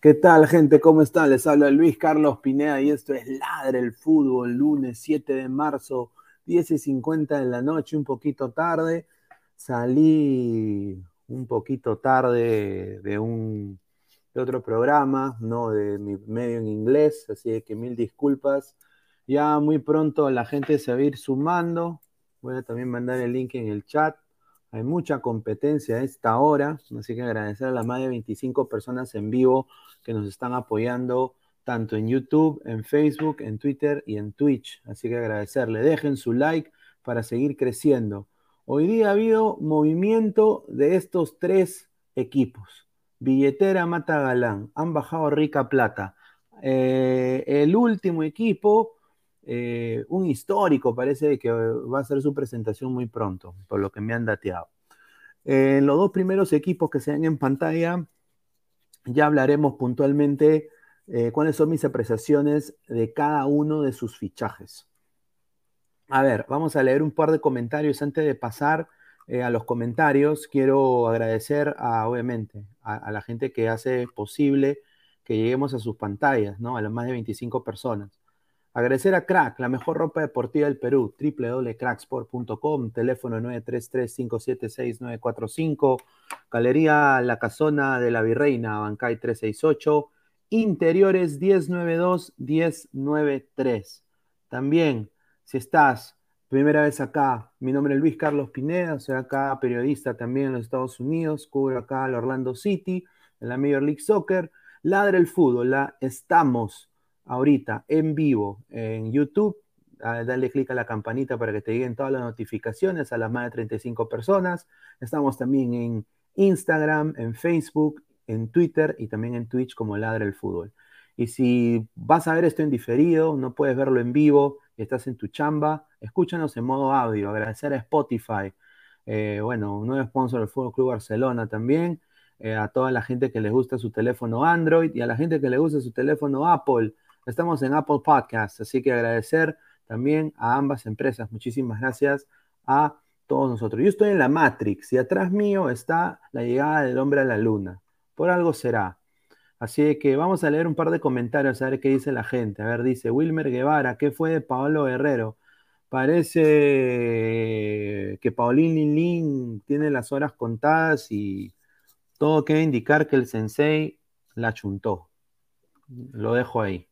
¿Qué tal, gente? ¿Cómo están? Les habla Luis Carlos Pineda y esto es Ladre el Fútbol, lunes 7 de marzo, 10 y 50 de la noche, un poquito tarde. Salí un poquito tarde de un de otro programa, no de mi medio en inglés, así que mil disculpas. Ya muy pronto la gente se va a ir sumando. Voy a también mandar el link en el chat. Hay mucha competencia a esta hora, así que agradecer a las más de 25 personas en vivo que nos están apoyando tanto en YouTube, en Facebook, en Twitter y en Twitch. Así que agradecerle. Dejen su like para seguir creciendo. Hoy día ha habido movimiento de estos tres equipos. Billetera Mata Galán, han bajado rica plata. Eh, el último equipo, eh, un histórico, parece que va a hacer su presentación muy pronto, por lo que me han dateado. En los dos primeros equipos que se ven en pantalla, ya hablaremos puntualmente eh, cuáles son mis apreciaciones de cada uno de sus fichajes. A ver, vamos a leer un par de comentarios antes de pasar eh, a los comentarios. Quiero agradecer a, obviamente, a, la gente que hace posible que lleguemos a sus pantallas, ¿no? A las más de 25 personas. Agradecer a Crack, la mejor ropa deportiva del Perú, www.cracksport.com, teléfono 933-576-945, Galería La Casona de la Virreina, Bancay 368, Interiores 1092-1093. También, si estás primera vez acá, mi nombre es Luis Carlos Pineda, soy acá periodista también en los Estados Unidos, cubro acá al Orlando City, en la Major League Soccer, ladra el fútbol, la estamos ahorita en vivo en YouTube, dale clic a la campanita para que te lleguen todas las notificaciones a las más de 35 personas. Estamos también en Instagram, en Facebook, en Twitter y también en Twitch como Ladra el Fútbol. Y si vas a ver esto en diferido, no puedes verlo en vivo estás en tu chamba, escúchanos en modo audio. Agradecer a Spotify, eh, bueno, un nuevo sponsor del Fútbol Club Barcelona también, eh, a toda la gente que les gusta su teléfono Android y a la gente que le gusta su teléfono Apple. Estamos en Apple Podcast, así que agradecer también a ambas empresas. Muchísimas gracias a todos nosotros. Yo estoy en la Matrix y atrás mío está la llegada del hombre a la luna. Por algo será. Así que vamos a leer un par de comentarios a ver qué dice la gente. A ver, dice Wilmer Guevara, ¿qué fue de Pablo Guerrero? Parece que Paulín Lin tiene las horas contadas y todo quiere indicar que el sensei la chuntó. Lo dejo ahí.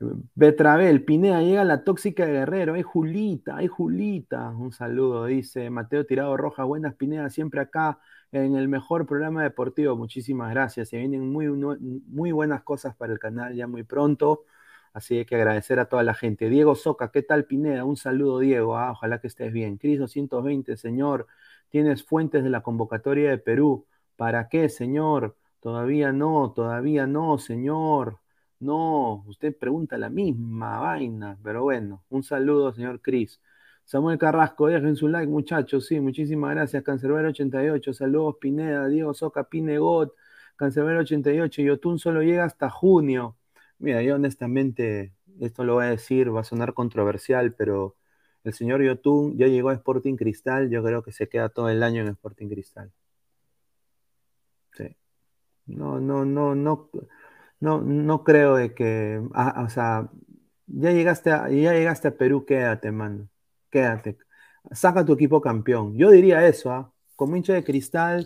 Betravel, Pineda, llega la tóxica de Guerrero. Ay, Julita, ay, Julita. Un saludo, dice Mateo Tirado Roja. Buenas, Pineda, siempre acá en el mejor programa deportivo. Muchísimas gracias. Se vienen muy, muy buenas cosas para el canal ya muy pronto. Así que agradecer a toda la gente. Diego Soca, ¿qué tal Pineda? Un saludo, Diego. Ah, ojalá que estés bien. Cris 220, señor. Tienes fuentes de la convocatoria de Perú. ¿Para qué, señor? Todavía no, todavía no, señor. No, usted pregunta la misma vaina, pero bueno, un saludo, señor Cris. Samuel Carrasco, dejen su like, muchachos. Sí, muchísimas gracias. Cancerbero 88, saludos Pineda, Diego Soca, Pinegot, Cancerbero 88. Yotun solo llega hasta junio. Mira, yo honestamente, esto lo voy a decir, va a sonar controversial, pero el señor Yotun ya llegó a Sporting Cristal, yo creo que se queda todo el año en Sporting Cristal. Sí. No, no, no, no, no, no creo de que, ah, o sea, ya llegaste a, ya llegaste a Perú, quédate, mano, quédate, saca tu equipo campeón. Yo diría eso, ¿ah? Como hincha de cristal,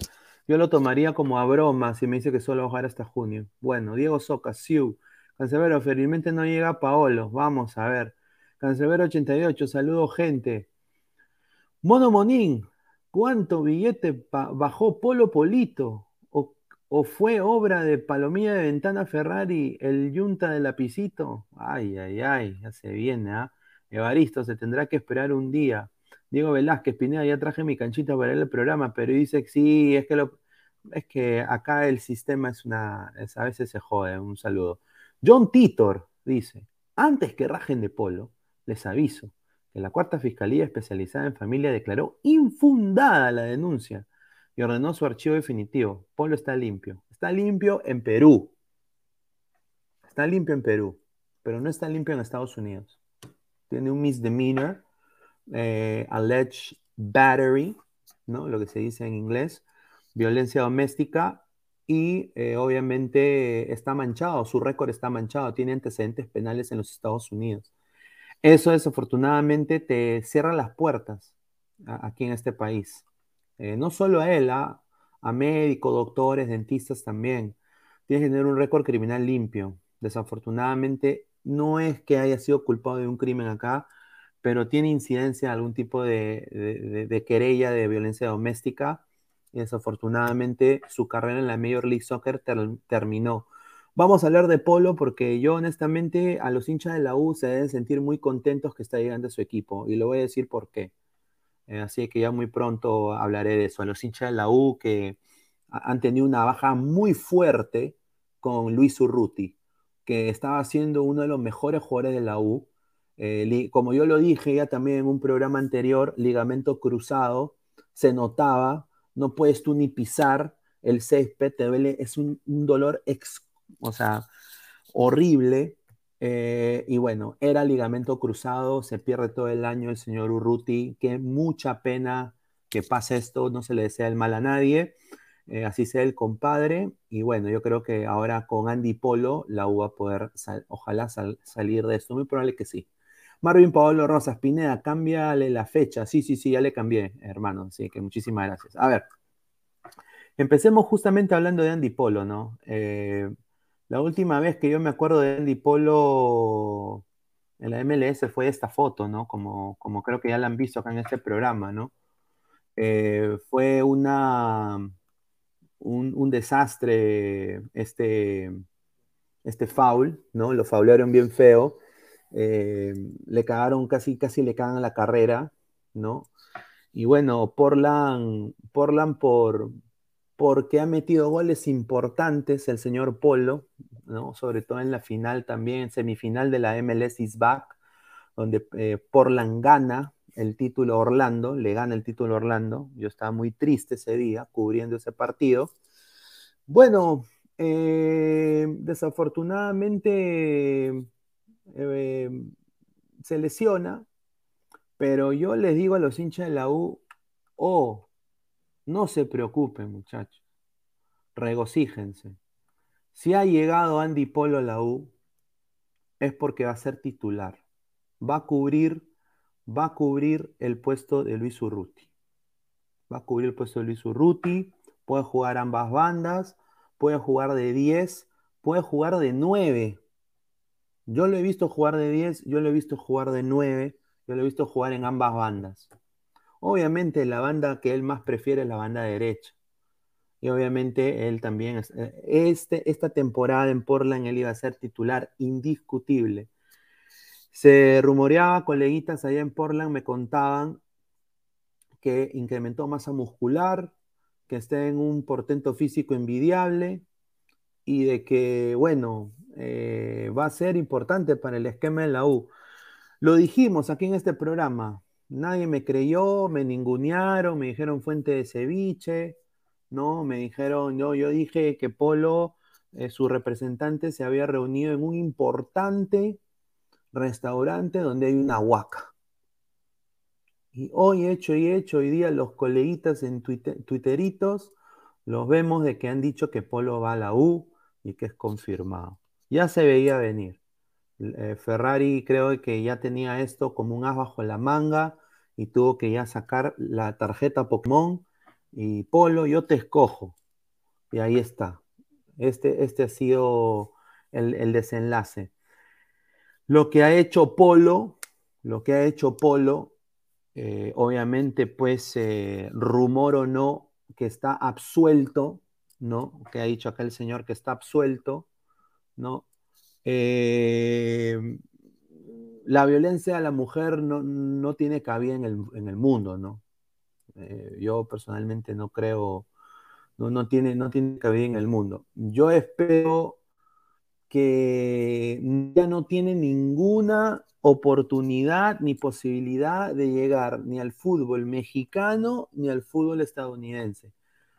yo lo tomaría como a broma si me dice que solo va a jugar hasta junio. Bueno, Diego Soca, Siu, Cancelero, felizmente no llega Paolo. Vamos a ver. Cancelero 88, saludo gente. Mono Monín, ¿cuánto billete bajó Polo Polito? O, fue obra de Palomilla de Ventana Ferrari, el yunta de lapicito? Ay, ay, ay, ya se viene, ¿ah? Evaristo, se tendrá que esperar un día. Diego Velázquez, Pineda, ya traje mi canchita para el programa, pero dice que sí, es que es que acá el sistema es una, a veces se jode. Un saludo. John Titor dice, antes que rajen de polo, les aviso que la cuarta fiscalía especializada en familia declaró infundada la denuncia y ordenó su archivo definitivo. Polo está limpio. Está limpio en Perú. Está limpio en Perú, pero no está limpio en Estados Unidos. Tiene un misdemeanor, eh, alleged battery, ¿no? Lo que se dice en inglés, violencia doméstica y eh, obviamente está manchado, su récord está manchado, tiene antecedentes penales en los Estados Unidos. Eso desafortunadamente te cierra las puertas aquí en este país. Eh, no solo a él, a, médicos, doctores, dentistas también. Tienes que tener un récord criminal limpio. Desafortunadamente no es que haya sido culpado de un crimen acá, pero tiene incidencia de algún tipo de, querella de violencia doméstica desafortunadamente su carrera en la Major League Soccer terminó. Vamos a hablar de Polo porque yo honestamente a los hinchas de la U se deben sentir muy contentos que está llegando a su equipo y lo voy a decir por qué. Eh, así que ya muy pronto hablaré de eso. A los hinchas de la U que han tenido una baja muy fuerte con Luis Urruti, que estaba siendo uno de los mejores jugadores de la U. Eh, como yo lo dije ya también en un programa anterior, ligamento cruzado, se notaba no puedes tú ni pisar el césped, te duele, es un, dolor o sea, horrible. Eh, y bueno, era ligamento cruzado, se pierde todo el año el señor Urruti, que mucha pena que pase esto, no se le desea el mal a nadie, eh, así sea el compadre, y bueno, yo creo que ahora con Andy Polo la U va a poder, ojalá salir de esto, muy probable que sí. Marvin Paolo Rosas, Pineda, cámbiale la fecha. Sí, sí, sí, ya le cambié, hermano. Así que muchísimas gracias. A ver, empecemos justamente hablando de Andy Polo, ¿no? Eh, la última vez que yo me acuerdo de Andy Polo en la MLS fue esta foto, ¿no? Como, como creo que ya la han visto acá en este programa, ¿no? Eh, fue una, un, desastre este, este foul, ¿no? Lo faulearon bien feo eh, le cagaron casi, casi le cagan la carrera, ¿no? Y bueno, Portland, Portland por, porque ha metido goles importantes el señor Polo, ¿no? Sobre todo en la final también, semifinal de la MLS is back, donde eh, Portland gana el título Orlando, le gana el título Orlando. Yo estaba muy triste ese día cubriendo ese partido. Bueno, eh, desafortunadamente eh, se lesiona, pero yo les digo a los hinchas de la U, oh, no se preocupen muchachos, regocíjense. Si ha llegado Andy Polo a la U, es porque va a ser titular. Va a cubrir, va a cubrir el puesto de Luis Urruti. Va a cubrir el puesto de Luis Urruti, puede jugar ambas bandas, puede jugar de 10, puede jugar de 9. Yo lo he visto jugar de 10, yo lo he visto jugar de 9, yo lo he visto jugar en ambas bandas. Obviamente la banda que él más prefiere es la banda derecha. Y obviamente él también, eh, este, esta temporada en Portland él iba a ser titular indiscutible. Se rumoreaba, coleguitas allá en Portland me contaban que incrementó masa muscular, que está en un portento físico envidiable y de que, bueno, eh, va a ser importante para el esquema de la U. Lo dijimos aquí en este programa, nadie me creyó, me ningunearon, me dijeron fuente de ceviche, ¿no? Me dijeron, yo, yo dije que Polo, eh, su representante, se había reunido en un importante restaurante donde hay una huaca. Y hoy hecho y hecho, hoy día los coleguitas en Twitter, Twitteritos los vemos de que han dicho que Polo va a la U y que es confirmado. Ya se veía venir. Eh, Ferrari creo que ya tenía esto como un as bajo la manga y tuvo que ya sacar la tarjeta Pokémon y Polo, yo te escojo. Y ahí está. Este, este ha sido el, desenlace. Lo que ha hecho Polo, lo que ha hecho Polo, eh, obviamente, pues, eh, rumor o no, que está absuelto, ¿no? Que ha dicho acá el señor que está absuelto, ¿no? Eh, la violencia a la mujer no, tiene cabida en el, mundo, ¿no? Eh, yo personalmente no creo, no, no, tiene, no tiene cabida en el mundo. Yo espero que ya no tiene ninguna oportunidad ni posibilidad de llegar ni al fútbol mexicano ni al fútbol estadounidense.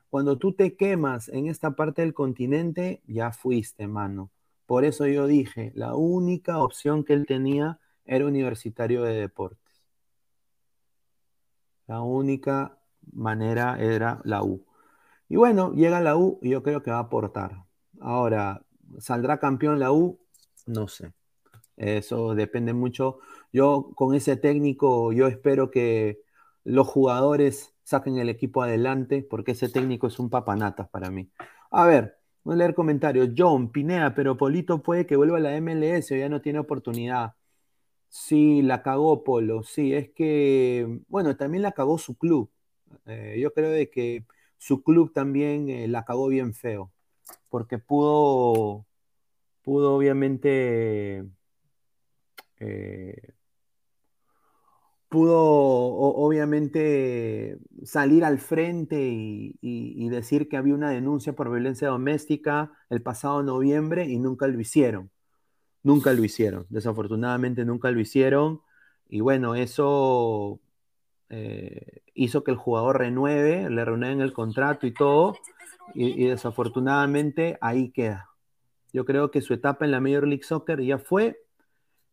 Cuando tú te quemas en esta parte del continente, ya fuiste, mano. Por eso yo dije, la única opción que él tenía era universitario de deportes. La única manera era la U. Y bueno, llega la U y yo creo que va a aportar. Ahora, ¿saldrá campeón la U? No sé. Eso depende mucho. Yo con ese técnico, yo espero que los jugadores saquen el equipo adelante, porque ese técnico es un papanatas para mí. A ver, voy a leer comentarios. John, Pinea, pero Polito puede que vuelva a la MLS o ya no tiene oportunidad. Sí, la cagó Polo, sí, es que, bueno, también la cagó su club. Eh, yo creo de que su club también eh, la cagó bien feo, porque pudo, pudo obviamente, eh, pudo obviamente salir al frente y decir que había una denuncia por violencia doméstica el pasado noviembre y nunca lo hicieron. Nunca lo hicieron, desafortunadamente nunca lo hicieron. Y bueno, eso eh, hizo que el jugador renueve, le renueven el contrato y todo. Y, desafortunadamente ahí queda. Yo creo que su etapa en la Major League Soccer ya fue.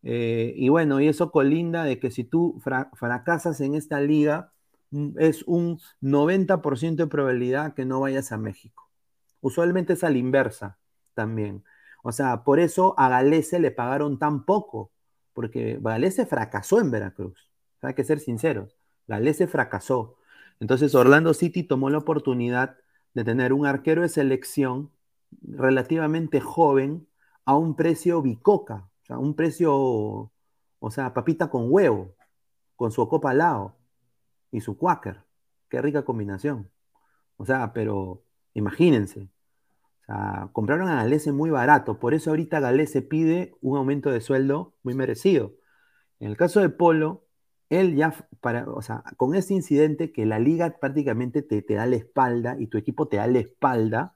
Eh, y bueno, y eso colinda de que si tú fracasas en esta liga, mm, es un 90% de probabilidad que no vayas a México. Usualmente es a la inversa también. O sea, por eso a Galese le pagaron tan poco, porque Galese fracasó en Veracruz. Hay que ser sinceros. Galese fracasó. Entonces Orlando City tomó la oportunidad de tener un arquero de selección relativamente joven a un precio bicoca, o sea, un precio, o sea, papita con huevo, con su copa al lado y su quaker. Qué rica combinación. O sea, pero imagínense. Compraron a Galese muy barato. Por eso ahorita Galese pide un aumento de sueldo muy merecido. En el caso de Polo, él ya, para, o sea, con ese incidente que la liga prácticamente te, te da la espalda y tu equipo te da la espalda,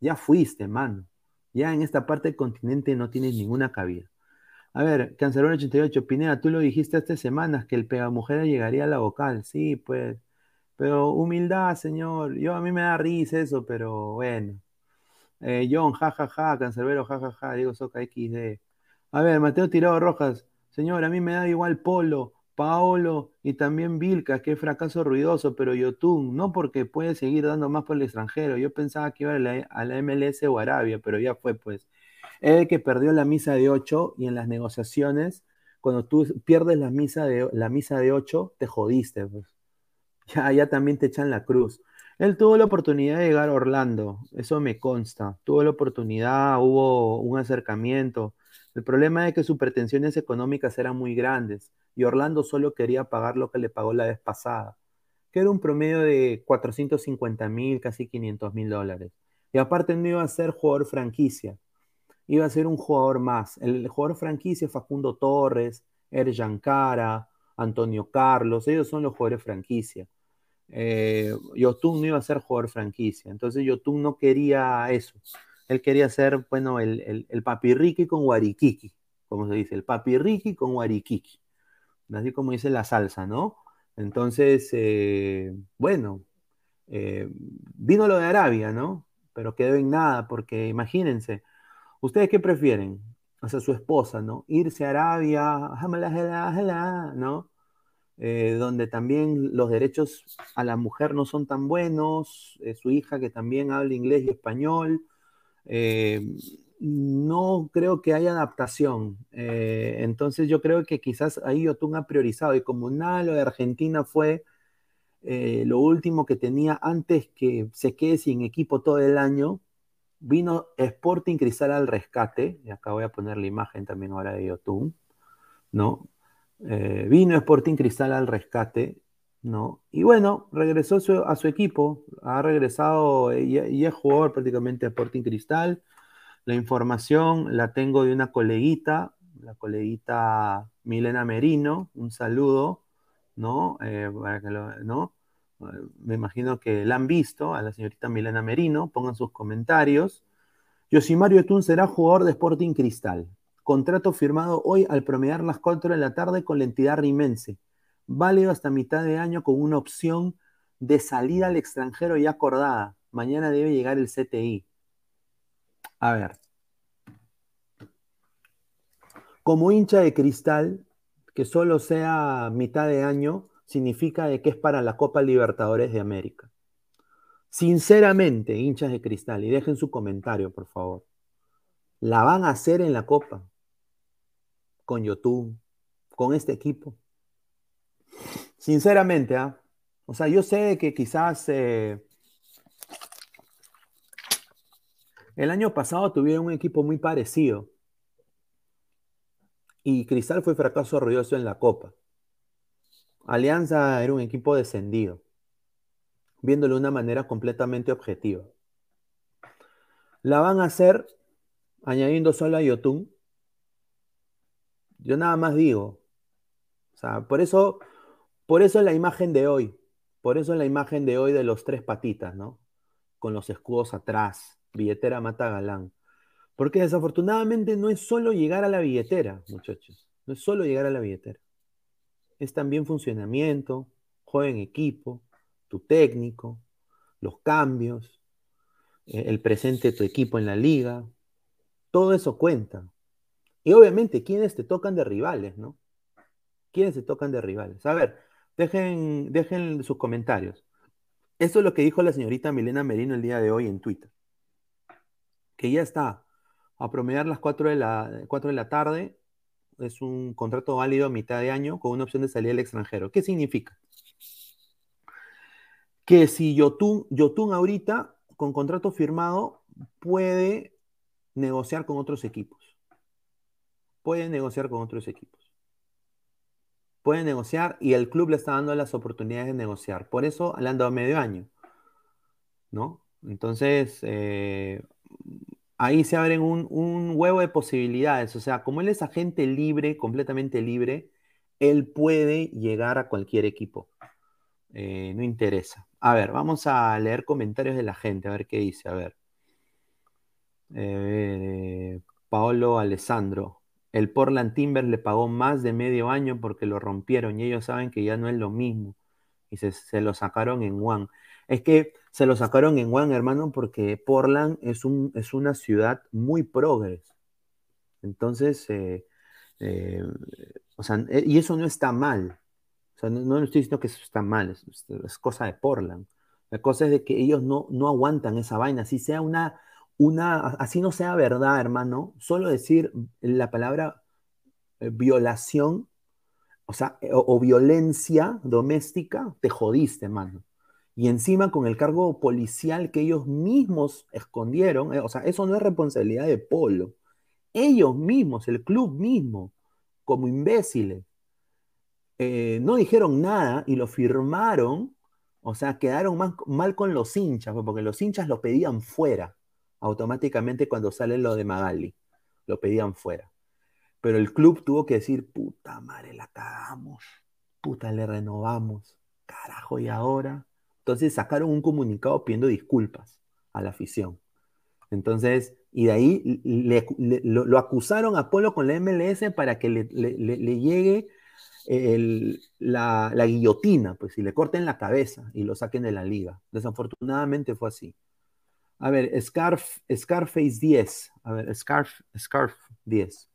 ya fuiste, mano. Ya en esta parte del continente no tienes ninguna cabida. A ver, Cancelón 88, Pineda, tú lo dijiste hace semanas que el pegamujer llegaría a la vocal. Sí, pues. Pero humildad, señor. Yo a mí me da risa eso, pero bueno. Eh, John, jajaja, ja, Cancerbero, jajaja, Diego Soca XD. A ver, Mateo Tirado Rojas, señor, a mí me da igual Polo, Paolo y también Vilca, que fracaso ruidoso, pero Yotun, no porque puede seguir dando más por el extranjero. Yo pensaba que iba a la, a la MLS o Arabia, pero ya fue, pues. Es el que perdió la misa de 8 y en las negociaciones, cuando tú pierdes la misa de, la misa de 8, te jodiste. Pues. Ya, ya también te echan la cruz. Él tuvo la oportunidad de llegar a Orlando, eso me consta. Tuvo la oportunidad, hubo un acercamiento. El problema es que sus pretensiones económicas eran muy grandes y Orlando solo quería pagar lo que le pagó la vez pasada, que era un promedio de 450 mil, casi 500 mil dólares. Y aparte no iba a ser jugador franquicia, iba a ser un jugador más. El jugador franquicia Facundo Torres, Erjan Cara, Antonio Carlos, ellos son los jugadores franquicia. Eh, Yotun no iba a ser jugador franquicia, entonces Yotun no quería eso. Él quería ser, bueno, el, el, el con guariquiqui, como se dice, el papirriqui con guariquiqui, así como dice la salsa, ¿no? Entonces, eh, bueno, eh, vino lo de Arabia, ¿no? Pero quedó en nada, porque imagínense, ¿Ustedes qué prefieren? O sea, su esposa, ¿no? Irse a Arabia, ¿no? Eh, donde también los derechos a la mujer no son tan buenos, eh, su hija que también habla inglés y español. Eh, no creo que haya adaptación. entonces yo creo que quizás ahí Yotun ha priorizado y como nada lo de Argentina fue lo último que tenía antes que se quede sin equipo todo el año, Vino Sporting Cristal al rescate, y acá voy a poner la imagen también ahora de YouTube, ¿no? Eh, vino Sporting Cristal al rescate, ¿no? Y bueno, regresó a su equipo, ha regresado y, y, es jugador prácticamente a Sporting Cristal. La información la tengo de una coleguita, la coleguita Milena Merino, un saludo, ¿no? Eh, ¿no? me imagino que la han visto, a la señorita Milena Merino, pongan sus comentarios. Yosimario Etun será jugador de Sporting Cristal. Contrato firmado hoy al promediar las 4 de la tarde con la entidad rimense. Válido hasta mitad de año con una opción de salida al extranjero ya acordada. Mañana debe llegar el CTI. A ver. Como hincha de cristal, que solo sea mitad de año, significa de que es para la Copa Libertadores de América. Sinceramente, hinchas de cristal, y dejen su comentario, por favor. ¿La van a hacer en la Copa? Con YouTube, con este equipo. Sinceramente, ¿ah? O sea, yo sé que quizás eh, el año pasado tuvieron un equipo muy parecido. Y Cristal fue fracaso ruidoso en la Copa. Alianza era un equipo descendido, viéndolo de una manera completamente objetiva. La van a hacer añadiendo solo a Yotun. Yo nada más digo. O sea, por eso, por eso la imagen de hoy. Por eso la imagen de hoy de los tres patitas, ¿no? Con los escudos atrás. Billetera mata galán. Porque desafortunadamente no es solo llegar a la billetera, muchachos. No es solo llegar a la billetera es también funcionamiento, juego en equipo, tu técnico, los cambios, eh, el presente de tu equipo en la liga. Todo eso cuenta. Y obviamente, ¿quiénes te tocan de rivales, no? ¿Quiénes te tocan de rivales? A ver, dejen, dejen sus comentarios. Esto es lo que dijo la señorita Milena Merino el día de hoy en Twitter. Que ya está a promediar las 4 de la, 4 de la tarde es un contrato válido a mitad de año con una opción de salida al extranjero. ¿Qué significa? Que si Yotun, Yotun ahorita, con contrato firmado, puede negociar con otros equipos. Puede negociar con otros equipos. Puede negociar y el club le está dando las oportunidades de negociar. Por eso le han dado medio año. ¿No? Entonces, eh, ahí se abren un, huevo de posibilidades. O sea, como él es agente libre, completamente libre, él puede llegar a cualquier equipo. Eh, no interesa. A ver, vamos a leer comentarios de la gente, a ver qué dice. A ver. Eh, Paolo Alessandro. El Portland Timber le pagó más de medio año porque lo rompieron y ellos saben que ya no es lo mismo. Y se, se lo sacaron en One. Es que se lo sacaron en One, hermano, porque Portland es, un, es una ciudad muy progres. Entonces, eh, eh, o sea, eh, y eso no está mal. O sea, no, estoy diciendo que eso está mal, es, cosa de Portland. La cosa es de que ellos no, no aguantan esa vaina, así sea una, una, así no sea verdad, hermano, solo decir la palabra violación, o sea, o violencia doméstica, te jodiste, hermano y encima con el cargo policial que ellos mismos escondieron, eh, o sea, eso no es responsabilidad de Polo. Ellos mismos, el club mismo, como imbéciles, eh, no dijeron nada y lo firmaron, o sea, quedaron mal, con los hinchas, pues, porque los hinchas lo pedían fuera, automáticamente cuando sale lo de Magali, lo pedían fuera. Pero el club tuvo que decir, puta madre, la cagamos, puta, le renovamos, carajo, y ahora entonces sacaron un comunicado pidiendo disculpas a la afición. Entonces, y de ahí lo, acusaron a Polo con la MLS para que le, llegue la, guillotina, pues, y le corten la cabeza y lo saquen de la liga. Desafortunadamente fue así. A ver, Scarf, Scarface 10. A ver, Scarf, Scarf 10.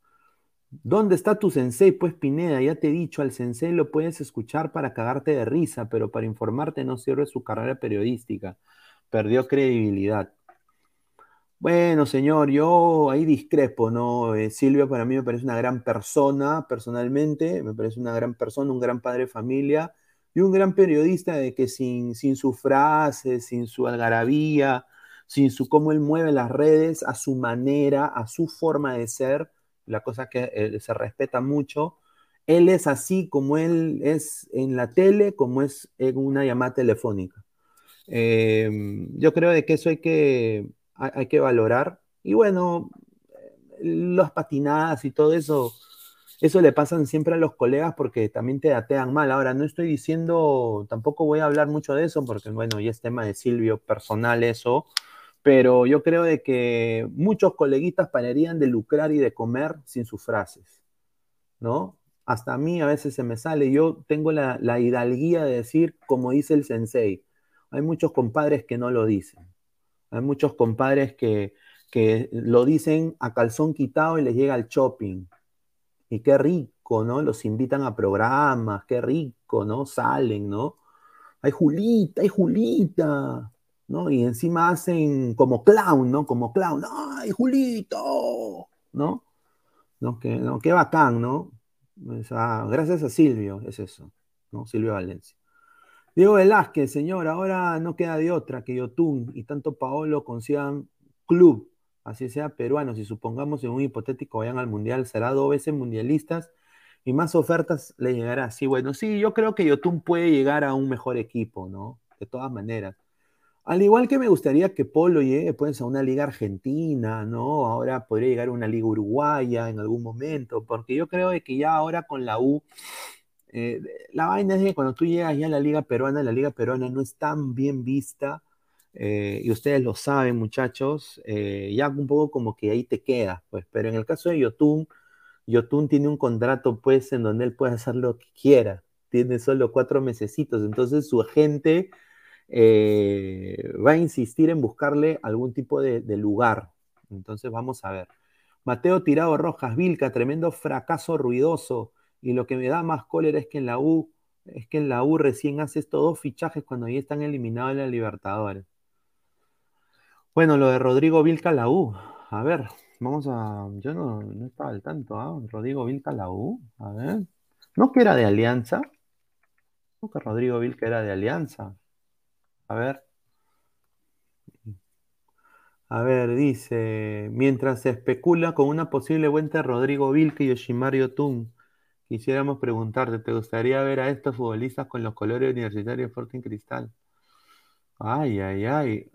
¿Dónde está tu sensei? Pues Pineda, ya te he dicho, al sensei lo puedes escuchar para cagarte de risa, pero para informarte no sirve su carrera periodística. Perdió credibilidad. Bueno, señor, yo ahí discrepo, ¿no? Eh, Silvio para mí me parece una gran persona, personalmente, me parece una gran persona, un gran padre de familia y un gran periodista de que sin, sin su frase, sin su algarabía, sin su cómo él mueve las redes, a su manera, a su forma de ser, la cosa que eh, se respeta mucho. Él es así como él es en la tele, como es en una llamada telefónica. Em, yo creo de que eso hay que, hay, que valorar. Y bueno, las patinadas y todo eso, eso le pasan siempre a los colegas porque también te datean mal. Ahora, no estoy diciendo, tampoco voy a hablar mucho de eso porque, bueno, ya es tema de Silvio personal eso, pero yo creo de que muchos coleguitas pararían de lucrar y de comer sin sus frases, ¿no? Hasta a mí a veces se me sale, yo tengo la, hidalguía de decir, como dice el sensei, hay muchos compadres que no lo dicen, hay muchos compadres que, que lo dicen a calzón quitado y les llega al shopping, y qué rico, ¿no? Los invitan a programas, qué rico, ¿no? Salen, ¿no? Ay, Julita, ay, Julita, ¿no? Y encima hacen como clown, ¿no? Como clown, ¡ay, Julito! ¿No? ¿No? Que, no, qué bacán, ¿no? gracias a Silvio, es eso, ¿no? Silvio Valencia. Diego Velázquez, señor, ahora no queda de otra que Yotun y tanto Paolo consigan club, así sea peruanos, y supongamos en un hipotético vayan al mundial, será dos veces mundialistas y más ofertas le llegará. Sí, bueno, sí, yo creo que Yotun puede llegar a un mejor equipo, ¿no? De todas maneras. Al igual que me gustaría que Polo llegue pues, a una liga argentina, ¿no? Ahora podría llegar a una liga uruguaya en algún momento, porque yo creo que ya ahora con la U, eh, la vaina es que cuando tú llegas ya a la liga peruana, la liga peruana no es tan bien vista, eh, y ustedes lo saben, muchachos, eh, ya un poco como que ahí te quedas, pues, pero en el caso de Yotun, Yotun tiene un contrato, pues, en donde él puede hacer lo que quiera, tiene solo cuatro mesecitos, entonces su agente eh, va a insistir en buscarle algún tipo de, lugar. Entonces vamos a ver. Mateo Tirado Rojas, Vilca, tremendo fracaso ruidoso. Y lo que me da más cólera es que en la U, es que en la U recién hace estos dos fichajes cuando ya están eliminados en la Libertadores. Bueno, lo de Rodrigo Vilca, la U. A ver, vamos a. Yo no, estaba al tanto, ¿ah? Rodrigo Vilca, la U. A ver. ¿No que era de Alianza? ¿No que Rodrigo Vilca era de Alianza? A ver. A ver, dice, mientras se especula con una posible vuelta de Rodrigo Vilke y Yoshimaru Tun, quisiéramos preguntarte, ¿te gustaría ver a estos futbolistas con los colores universitarios Sporting Cristal? Ay, ay, ay.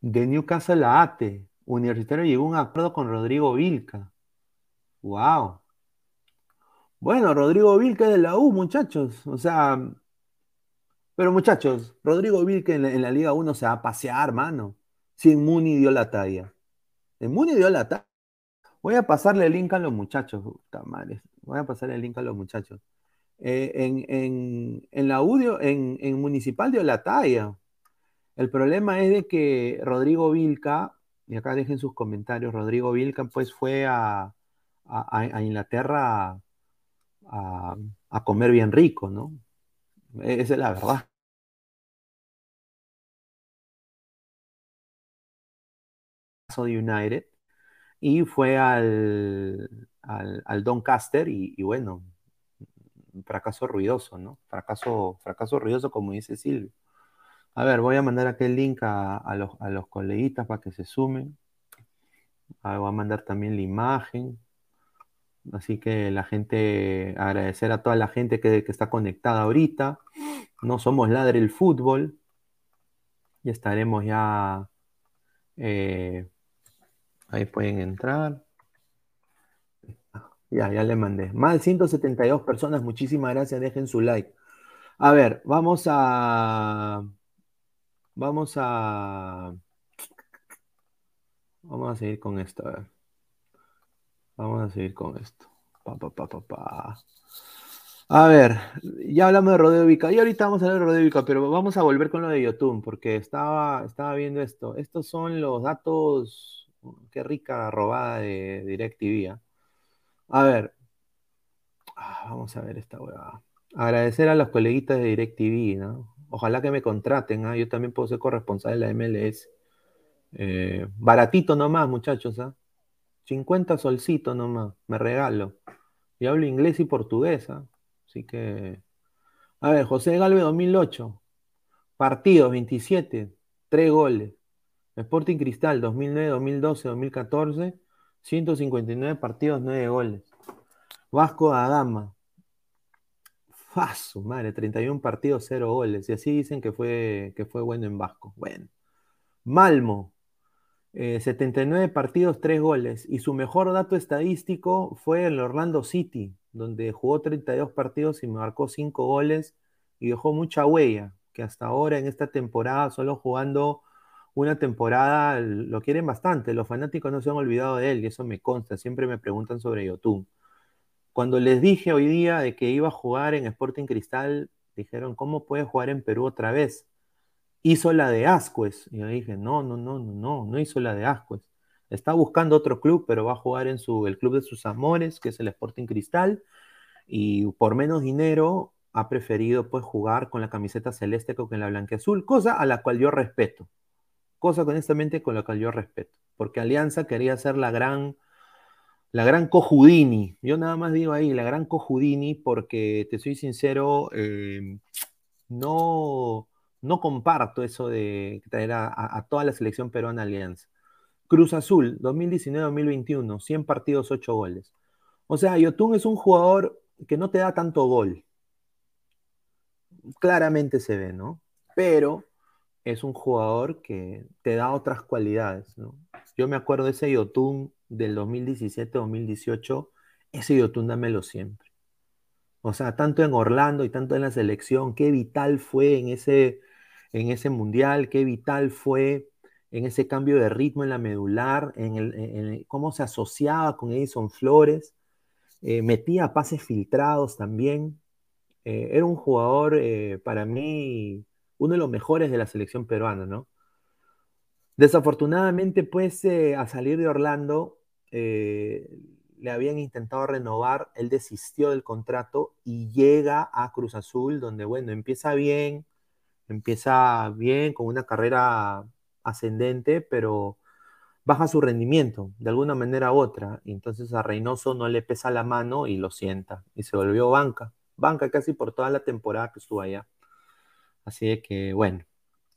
De Newcastle a Ate. Universitario llegó a un acuerdo con Rodrigo Vilca. Wow. Bueno, Rodrigo Vilca de la U, muchachos. O sea, pero muchachos, Rodrigo Vilca en la, Liga 1 se va a pasear, mano. Si en Muni dio la talla. En Muni dio la talla. Voy a pasarle el link a los muchachos. Puta. Voy a pasarle el link a los muchachos. Eh, en, la audio, en, en Municipal dio la talla. El problema es de que Rodrigo Vilca, y acá dejen sus comentarios, Rodrigo Vilca pues fue a, Inglaterra a, a, comer bien rico, ¿no? Esa es la verdad. de United y fue al, al, Doncaster y, y, bueno, fracaso ruidoso, ¿no? Fracaso, fracaso ruidoso como dice Silvio. A ver, voy a mandar aquel link a, los, a los coleguitas para que se sumen. Ah, voy a mandar también la imagen. Así que la gente, agradecer a toda la gente que, está conectada ahorita. No somos ladre el fútbol. Y estaremos ya. Eh, ahí pueden entrar. Ya, ya le mandé. Más de 172 personas. Muchísimas gracias. Dejen su like. A ver, vamos a. Vamos a. Vamos a seguir con esto. A ver. Vamos a seguir con esto. Pa, pa, pa, pa, A ver, ya hablamos de Rodeo Vica. Y ahorita vamos a hablar de Rodeo Vica, pero vamos a volver con lo de YouTube, porque estaba, estaba viendo esto. Estos son los datos. Qué rica robada de DirecTV. ¿ah? A ver. Ah, vamos a ver esta huevada. Agradecer a los coleguitas de DirecTV, ¿no? Ojalá que me contraten, ¿ah? Yo también puedo ser corresponsal de la MLS. Eh, baratito nomás, muchachos, ¿ah? 50 solcitos nomás, me regalo. Y hablo inglés y portugués, ¿ah? Así que. A ver, José Galve 2008. Partidos 27, 3 goles. Sporting Cristal 2009, 2012, 2014. 159 partidos, 9 goles. Vasco da Gama. Faso, madre, 31 partidos, 0 goles. Y así dicen que fue, que fue bueno en Vasco. Bueno. Malmo, 79 eh, partidos, 3 goles. Y su mejor dato estadístico fue el Orlando City, donde jugó 32 partidos y marcó 5 goles y dejó mucha huella, que hasta ahora en esta temporada, solo jugando una temporada lo quieren bastante, los fanáticos no se han olvidado de él y eso me consta, siempre me preguntan sobre YouTube. Cuando les dije hoy día de que iba a jugar en Sporting Cristal, dijeron, ¿cómo puede jugar en Perú otra vez? Hizo la de Ascuez. Y yo dije, no, no, no, no, no, no hizo la de Ascuez. Está buscando otro club, pero va a jugar en su, el club de sus amores, que es el Sporting Cristal, y por menos dinero ha preferido pues jugar con la camiseta celeste que con la blanqueazul, cosa a la cual yo respeto cosa honestamente con la que yo respeto, porque Alianza quería ser la gran, la gran cojudini. Yo nada más digo ahí, la gran cojudini, porque te soy sincero, eh, no, no comparto eso de traer a, toda la selección peruana Alianza. Cruz Azul, 2019-2021, 100 partidos, 8 goles. O sea, Yotun es un jugador que no te da tanto gol. Claramente se ve, ¿no? Pero es un jugador que te da otras cualidades, ¿no? Yo me acuerdo de ese Yotun del 2017-2018, ese Yotun dámelo siempre. O sea, tanto en Orlando y tanto en la selección, qué vital fue en ese, en ese mundial, qué vital fue en ese cambio de ritmo en la medular, en, el, cómo se asociaba con Edison Flores, eh, metía pases filtrados también. Eh, era un jugador eh, para mí uno de los mejores de la selección peruana, ¿no? Desafortunadamente, pues, a salir de Orlando, le habían intentado renovar, él desistió del contrato y llega a Cruz Azul, donde, bueno, empieza bien, empieza bien, con una carrera ascendente, pero baja su rendimiento de alguna manera u otra. Entonces a Reynoso no le pesa la mano y lo sienta. Y se volvió banca. Banca casi por toda la temporada que estuvo allá. Así que, bueno.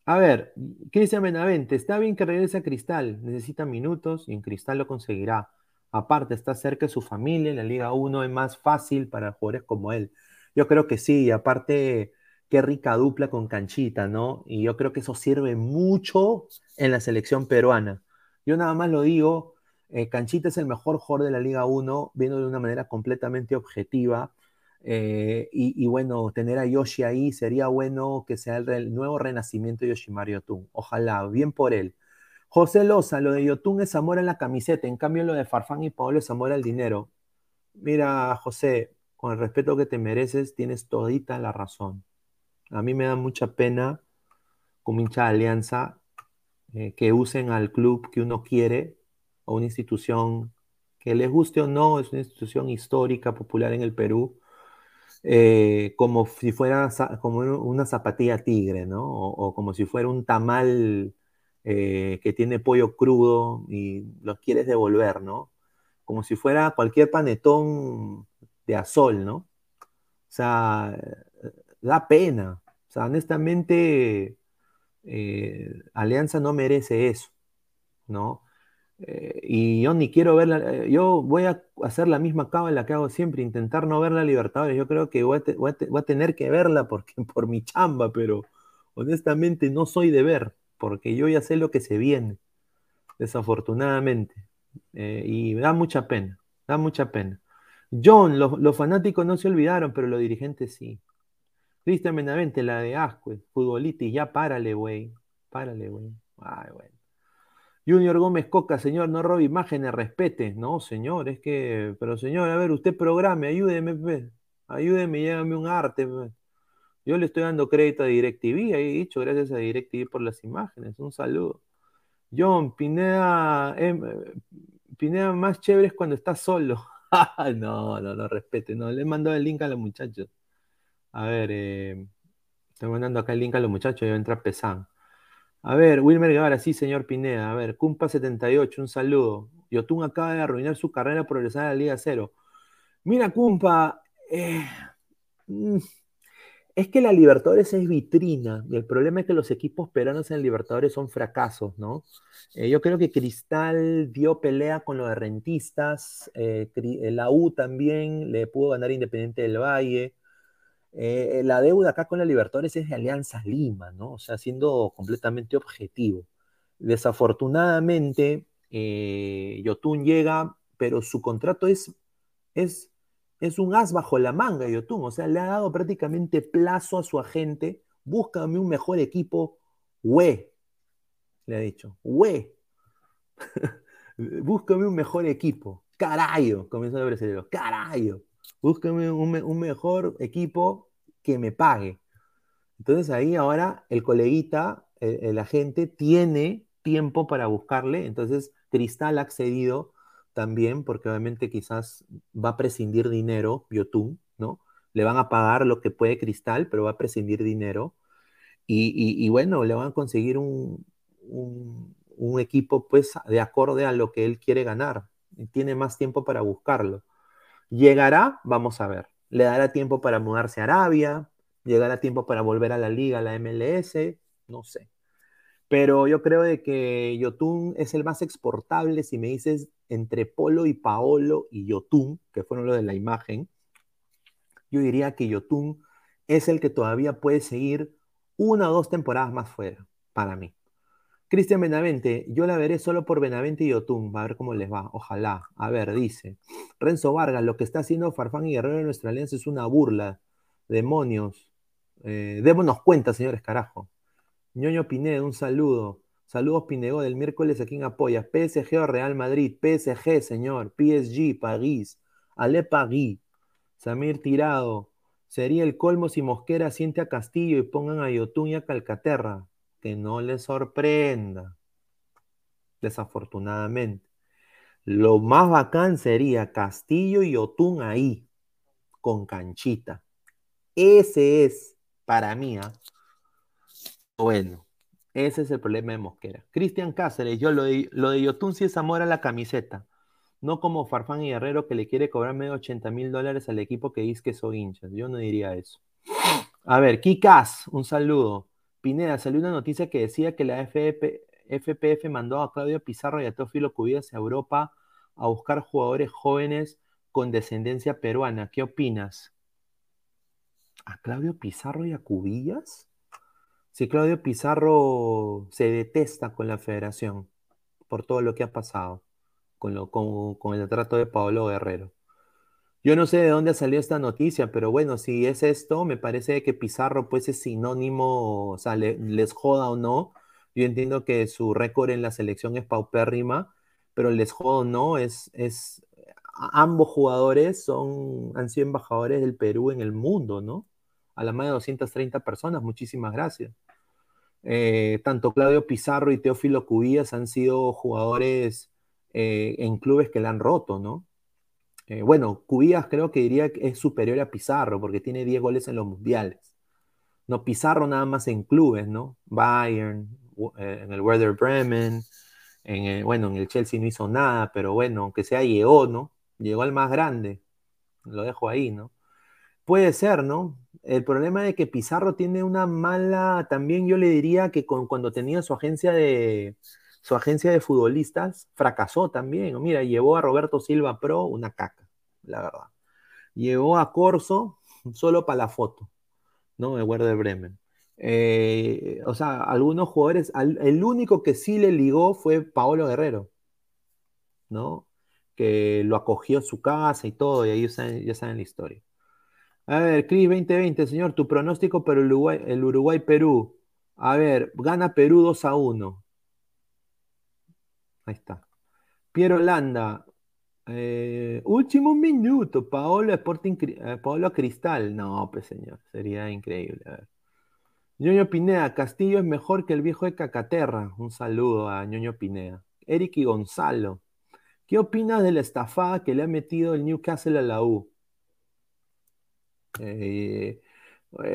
A ver, Cristian Benavente, está bien que regrese a Cristal, necesita minutos y en Cristal lo conseguirá. Aparte, está cerca de su familia, en la Liga 1 es más fácil para jugadores como él. Yo creo que sí, aparte, qué rica dupla con Canchita, ¿no? Y yo creo que eso sirve mucho en la selección peruana. Yo nada más lo digo, eh, Canchita es el mejor jugador de la Liga 1, viendo de una manera completamente objetiva. Eh, y, bueno, tener a Yoshi ahí sería bueno que sea el, nuevo renacimiento de Yoshimar Yotun. Ojalá, bien por él. José Loza, lo de Yotun es amor en la camiseta, en cambio lo de Farfán y Pablo es amor al dinero. Mira, José, con el respeto que te mereces, tienes todita la razón. A mí me da mucha pena, como hincha de alianza, eh, que usen al club que uno quiere o una institución que les guste o no, es una institución histórica, popular en el Perú, eh, como si fuera como una zapatilla tigre, ¿no? O, como si fuera un tamal eh, que tiene pollo crudo y lo quieres devolver, ¿no? Como si fuera cualquier panetón de azol, ¿no? O sea, da pena. O sea, honestamente, eh, Alianza no merece eso, ¿no? Eh, y yo ni quiero verla, eh, yo voy a hacer la misma cábala que hago siempre, intentar no ver la Libertadores. Yo creo que voy a, tener que verla porque, por mi chamba, pero honestamente no soy de ver, porque yo ya sé lo que se viene, desafortunadamente. y da mucha pena, da mucha pena. John, los, fanáticos no se olvidaron, pero los dirigentes sí. Cristian Benavente, la de Ascue, futbolitis, ya párale, güey. Párale, güey. Ay, bueno. Junior Gómez Coca, señor, no robe imágenes, respete. No, señor, es que, pero señor, a ver, usted programe, ayúdeme, ayúdeme, llévame un arte. Yo le estoy dando crédito a DirecTV, ahí dicho, gracias a DirecTV por las imágenes. Un saludo. John, Pineda, em, Pineda más chévere es cuando está solo. no, no, no, respete. No, le he mandado el link a los muchachos. A ver, eh, estoy mandando acá el link a los muchachos y va a entrar. A ver, Wilmer Guevara, sí, señor Pineda. A ver, Cumpa78, un saludo. Yotun acaba de arruinar su carrera por regresar a la Liga Cero. Mira, Cumpa, eh, mm, es que la Libertadores es vitrina y el problema es que los equipos peruanos en Libertadores son fracasos, ¿no? Eh, yo creo que Cristal dio pelea con los rentistas, eh, eh, la U también le pudo ganar Independiente del Valle. la deuda acá con la Libertadores es de Alianza Lima, ¿no? O sea, siendo completamente objetivo. Desafortunadamente, Yotun llega, pero su contrato es es un as bajo la manga, Yotun. O sea, le ha dado prácticamente plazo a su agente. Búscame un mejor equipo, we. Le ha dicho, we. Búscame un mejor equipo. Carayo, comenzó a brasileño. Carayo. Búscame un, mejor equipo que me pague. Entonces ahí ahora el coleguita, el, el agente, tiene tiempo para buscarle. Entonces Cristal ha accedido también, porque obviamente quizás va a prescindir dinero, Biotun, ¿no? Le van a pagar lo que puede Cristal, pero va a prescindir dinero. Y, bueno, le van a conseguir un, un, equipo pues de acorde a lo que él quiere ganar. Tiene más tiempo para buscarlo. ¿Llegará? Vamos a ver. ¿Le dará tiempo para mudarse a Arabia? ¿Llegará tiempo para volver a la liga, a la MLS? No sé. Pero yo creo de que Yotun es el más exportable, si me dices, entre Polo y Paolo y Yotun, que fueron los de la imagen. Yo diría que Yotun es el que todavía puede seguir una o dos temporadas más fuera, para mí. Cristian Benavente, yo la veré solo por Benavente y Yotun, a ver cómo les va, ojalá. A ver, dice. Renzo Vargas, lo que está haciendo Farfán y Guerrero en nuestra alianza es una burla. Demonios. Eh, démonos cuenta, señores, carajo. Ñoño Pineda, un saludo. Saludos Pinego del miércoles a quien apoya. PSG o Real Madrid. PSG, señor. PSG, París. Ale París. Samir Tirado. Sería el colmo si Mosquera siente a Castillo y pongan a Yotun y a Calcaterra. Que no le sorprenda. Desafortunadamente. Lo más bacán sería Castillo y Yotun ahí. Con canchita. Ese es, para mí, ¿ah? Bueno, ese es el problema de Mosquera. Cristian Cáceres, yo lo de, lo Yotun sí es amor a la camiseta. No como Farfán y Guerrero que le quiere cobrar medio 80 mil dólares al equipo que dice que son hinchas. Yo no diría eso. A ver, Kikas, un saludo. Pineda, salió una noticia que decía que la FPF mandó a Claudio Pizarro y a Teófilo Cubillas a Europa a buscar jugadores jóvenes con descendencia peruana. ¿Qué opinas? ¿A Claudio Pizarro y a Cubillas? Si Claudio Pizarro se detesta con la federación. Por todo lo que ha pasado con, el trato de Pablo Guerrero. Yo no sé de dónde ha salido esta noticia, pero bueno, si es esto, me parece que Pizarro pues es sinónimo, o sea, les joda o no. Yo entiendo que su récord en la selección es paupérrima, pero les joda o no, es, es, ambos jugadores son, han sido embajadores del Perú en el mundo, ¿no? A la más de 230 personas, muchísimas gracias. Eh, tanto Claudio Pizarro y Teófilo Cubillas han sido jugadores eh, en clubes que le han roto, ¿no? Eh, bueno, Cubillas creo que diría que es superior a Pizarro porque tiene 10 goles en los mundiales. No, Pizarro nada más en clubes, ¿no? Bayern, en el Werder Bremen, en bueno, en el Chelsea no hizo nada, pero bueno, aunque sea llegó, ¿no? Llegó al más grande. Lo dejo ahí, ¿no? Puede ser, ¿no? El problema de que Pizarro tiene una mala, también yo le diría que cuando tenía su agencia de su agencia de futbolistas, fracasó también. Mira, llevó a Roberto Silva Pro una caca, la verdad. Llevó a Corso solo para la foto, ¿no? De Werder Bremen. Eh, o sea, algunos jugadores, el único que sí le ligó fue Paolo Guerrero, ¿no? Que lo acogió en su casa y todo, y ahí ya saben, la historia. A ver, Cris 2020, señor, tu pronóstico para Uruguay, el Uruguay-Perú. A ver, gana Perú 2 a 1. Ahí está. Piero Landa. Eh, último minuto. Paolo Sporting, eh, Paolo Cristal. No, pues señor, sería increíble. A ver. Ñoño Pineda, Castillo es mejor que el viejo de Cacaterra. Un saludo a Ñoño Pineda. Eric y Gonzalo. ¿Qué opinas de la estafada que le ha metido el Newcastle a la U? Eh,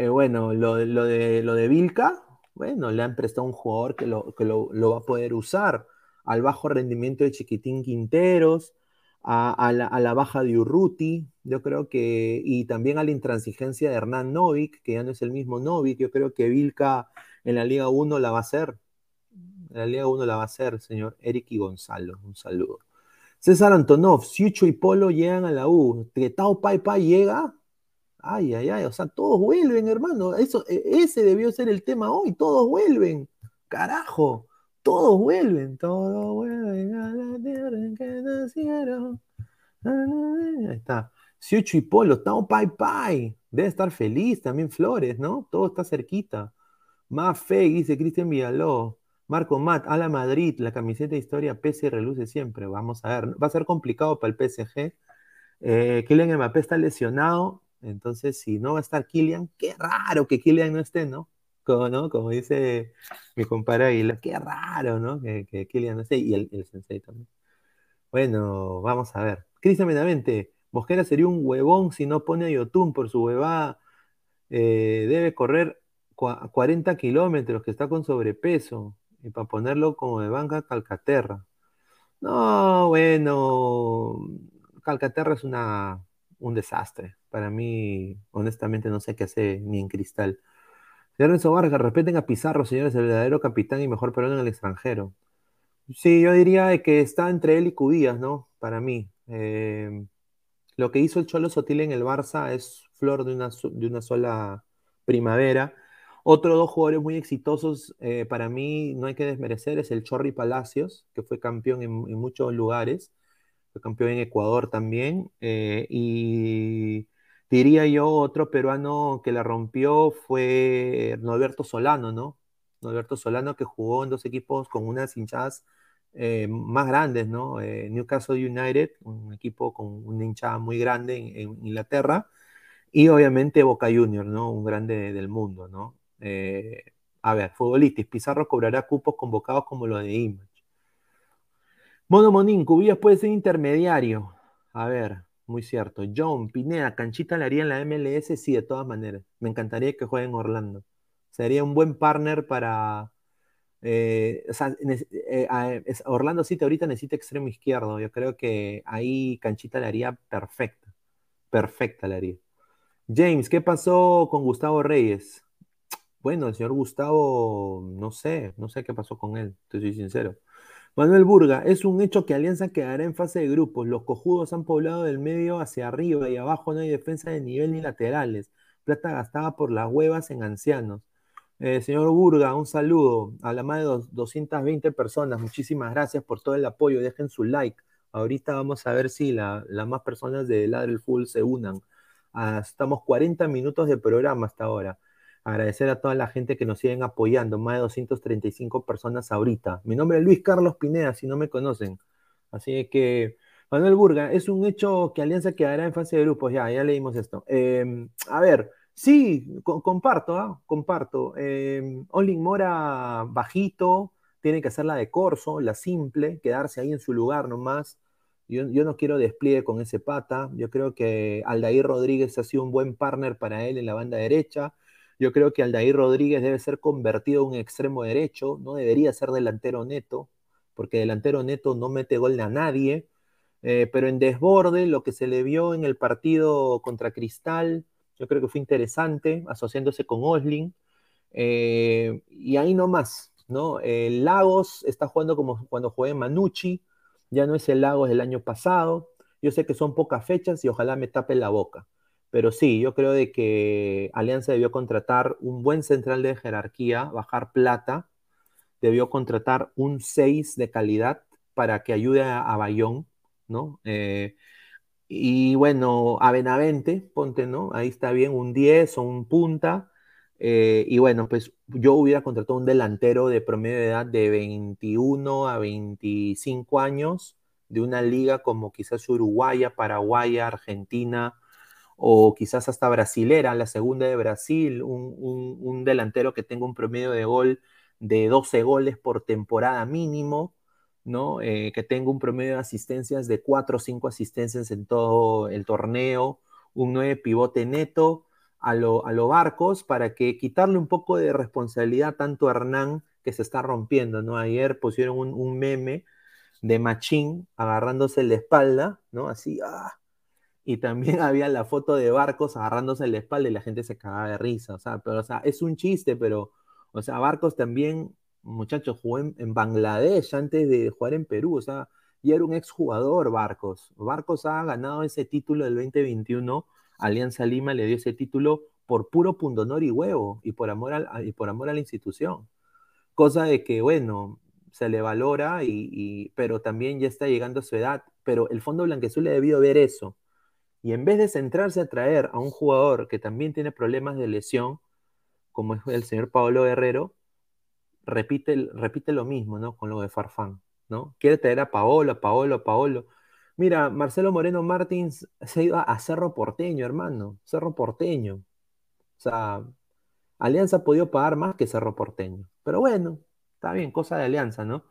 bueno, lo, de, lo de Vilca, bueno, le han prestado un jugador que lo, que lo va a poder usar al bajo rendimiento de Chiquitín Quinteros, a, la, baja de Urruti, yo creo que, y también a la intransigencia de Hernán Novik, que ya no es el mismo Novik, yo creo que Vilca en la Liga 1 la va a hacer. En la Liga 1 la va a hacer, señor Eric y Gonzalo. Un saludo. César Antonov, Siucho y Polo llegan a la U. Tretao Pai Pai llega. Ay, ay, ay. O sea, todos vuelven, hermano. Eso, e, ese debió ser el tema hoy. Todos vuelven. Carajo. Todos vuelven, todos vuelven a la tierra en que nacieron. Ahí está. Siucho y Polo, estamos Pai Pai. Debe estar feliz también Flores, ¿no? Todo está cerquita. Más fe, dice Cristian Villaló. Marco Matt, a la Madrid, la camiseta de historia PC reluce siempre. Vamos a ver. Va a ser complicado para el PSG. Eh, Kylian Mbappé está lesionado. Entonces, si no va a estar Kylian, qué raro que Kylian no esté, ¿no? Como, dice mi compadre Aguilar, qué raro, ¿no? Que, que no sé, y el, sensei también. Bueno, vamos a ver. Cristian Menamente, Mosquera sería un huevón si no pone a Yotun por su huevada. Eh, debe correr 40 kilómetros, que está con sobrepeso, y para ponerlo como de banca Calcaterra. No, bueno, Calcaterra es una, un desastre. Para mí, honestamente, no sé qué hace ni en cristal. Lorenzo Vargas, respeten a Pizarro, señores, el verdadero capitán y mejor peruano en el extranjero. Sí, yo diría que está entre él y Cudías, ¿no? Para mí. Eh, lo que hizo el Cholo Sotil en el Barça es flor de una, de una sola primavera. Otros dos jugadores muy exitosos, eh, para mí no hay que desmerecer, es el Chorri Palacios, que fue campeón en, muchos lugares, fue campeón en Ecuador también, eh, y Diría yo, otro peruano que la rompió fue Norberto Solano, ¿no? Norberto Solano que jugó en dos equipos con unas hinchadas eh, más grandes, ¿no? Eh, Newcastle United, un equipo con una hinchada muy grande en, Inglaterra, y obviamente Boca Juniors, ¿no? Un grande del mundo, ¿no? Eh, a ver, futbolistas, Pizarro cobrará cupos convocados como lo de Image. Mono Monín, Cubillas puede ser intermediario. A ver, muy cierto. John, Pineda, Canchita le haría en la MLS, sí, de todas maneras. Me encantaría que juegue en Orlando. Sería un buen partner para. Eh, o sea, eh, Orlando City ahorita necesita extremo izquierdo. Yo creo que ahí Canchita le haría perfecta. Perfecta le haría. James, ¿qué pasó con Gustavo Reyes? Bueno, el señor Gustavo, no sé, no sé qué pasó con él, te soy sincero. Manuel Burga, es un hecho que Alianza quedará en fase de grupos. Los cojudos han poblado del medio hacia arriba y abajo no hay defensa de nivel ni laterales. Plata gastada por las huevas en ancianos. Eh, señor Burga, un saludo a la más de 220 personas. Muchísimas gracias por todo el apoyo. Dejen su like. Ahorita vamos a ver si las más personas de Ladre Full se unan. Ah, estamos 40 minutos de programa hasta ahora. Agradecer a toda la gente que nos siguen apoyando. Más de 235 personas ahorita. Mi nombre es Luis Carlos Pineda, si no me conocen. Así que, Manuel Burga, es un hecho que Alianza quedará en fase de grupos. Ya, ya leímos esto. Em, a ver. Sí, comparto, ¿ah? comparto. Eh, Olin Mora bajito, tiene que hacer la de Corso, la simple, quedarse ahí en su lugar nomás. Yo, yo, no quiero despliegue con ese pata. Yo creo que Aldair Rodríguez ha sido un buen partner para él en la banda derecha. Yo creo que Aldair Rodríguez debe ser convertido en un extremo derecho, no debería ser delantero neto, porque delantero neto no mete gol a nadie. Eh, pero en desborde, lo que se le vio en el partido contra Cristal, yo creo que fue interesante, asociándose con Osling. Eh, y ahí no más, ¿no? Lagos está jugando como cuando jugué Manucci, ya no es el Lagos del año pasado. Yo sé que son pocas fechas y ojalá me tape la boca. Pero sí, yo creo de que Alianza debió contratar un buen central de jerarquía, bajar plata, debió contratar un 6 de calidad para que ayude a, Bayón, ¿no? Eh, y bueno, a Benavente, ponte, ¿no? Ahí está bien, un 10 o un punta. Eh, y bueno, pues yo hubiera contratado un delantero de promedio de edad de 21 a 25 años, de una liga como quizás Uruguaya, Paraguaya, Argentina, o quizás hasta brasilera, la segunda de Brasil, un, un delantero que tenga un promedio de gol de 12 goles por temporada mínimo ¿no? Eh, que tenga un promedio de asistencias de 4 o 5 asistencias en todo el torneo, un 9 pivote neto a lo, a lo Barcos para que quitarle un poco de responsabilidad tanto a Hernán que se está rompiendo, ¿no? Ayer pusieron un, meme de Machín agarrándose la espalda, ¿no? Así, ¡ah! Y también había la foto de Barcos agarrándose la espalda y la gente se cagaba de risa, o sea, pero, o sea, es un chiste, pero, o sea, Barcos también muchachos, jugó en, Bangladesh antes de jugar en Perú, o sea, y era un exjugador Barcos. Barcos ha ganado ese título del 2021, Alianza Lima le dio ese título por puro pundonor y huevo, y por amor a, y por amor a la institución. Cosa de que, bueno, se le valora, y, pero también ya está llegando a su edad, pero el Fondo Blanquezul le debió ver eso. Y en vez de centrarse a traer a un jugador que también tiene problemas de lesión, como es el señor Pablo Guerrero, repite, repite lo mismo, ¿no? Con lo de Farfán, ¿no? Quiere traer a Paolo, a Paolo, a Paolo. Mira, Marcelo Moreno Martins se ido a Cerro Porteño, hermano. Cerro Porteño. O sea, Alianza ha podido pagar más que Cerro Porteño. Pero bueno, está bien, cosa de Alianza, ¿no?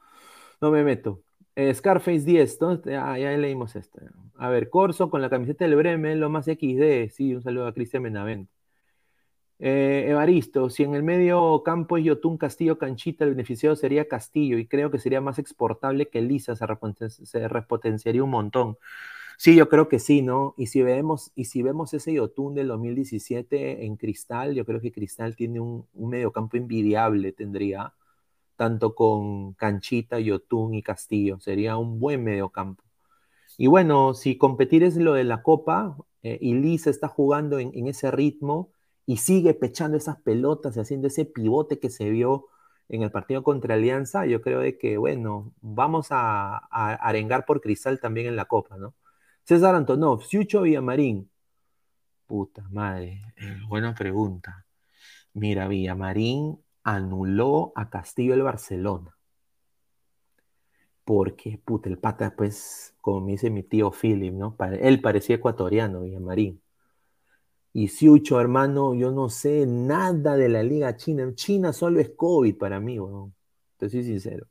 No me meto. Eh, Scarface 10, ah, ya leímos esto. A ver, Corso con la camiseta del Bremen, lo más XD. Sí, un saludo a Cristian Benavente. Eh, Evaristo, si en el medio campo es Yotun, Castillo, Canchita, el beneficiado sería Castillo y creo que sería más exportable que Lisa, se, repotenciaría un montón. Sí, yo creo que sí, ¿no? Y si vemos, y si vemos ese Yotun del 2017 en Cristal, yo creo que Cristal tiene un, un mediocampo envidiable, tendría, tanto con Canchita, Yotun y Castillo, sería un buen mediocampo. Y bueno, si competir es lo de la Copa eh, y Lisa está jugando en ese ritmo, y sigue pechando esas pelotas y haciendo ese pivote que se vio en el partido contra Alianza, yo creo de que, bueno, vamos a, arengar por Cristal también en la Copa, ¿no? César Antonov, Siucho Villamarín. Puta madre, eh, buena pregunta. Mira, Villamarín anuló a Castillo el Barcelona. Porque, puta, el pata, pues, como me dice mi tío Philip, ¿no? Él parecía ecuatoriano, Villamarín. Y Siucho, hermano, yo no sé nada de la Liga China. China solo es COVID para mí, weón. Te soy sincero.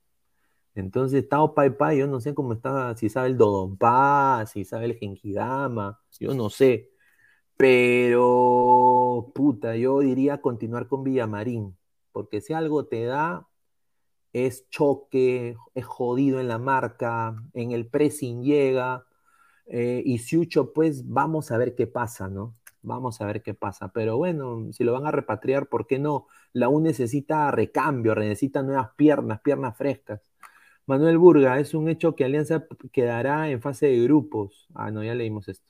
Entonces, Tao Pai Pai, yo no sé cómo está, si sabe el Dodonpa, si sabe el Genkidama, yo no sé. Pero, puta, yo diría continuar con Villamarín, porque si algo te da, es choque, es jodido en la marca, en el pressing llega, eh, y Siucho, pues vamos a ver qué pasa, ¿no? Vamos a ver qué pasa. Pero bueno, si lo van a repatriar, ¿por qué no? La U necesita recambio, necesita nuevas piernas, piernas frescas. Manuel Burga, es un hecho que Alianza quedará en fase de grupos. Ah, no, ya leímos esto.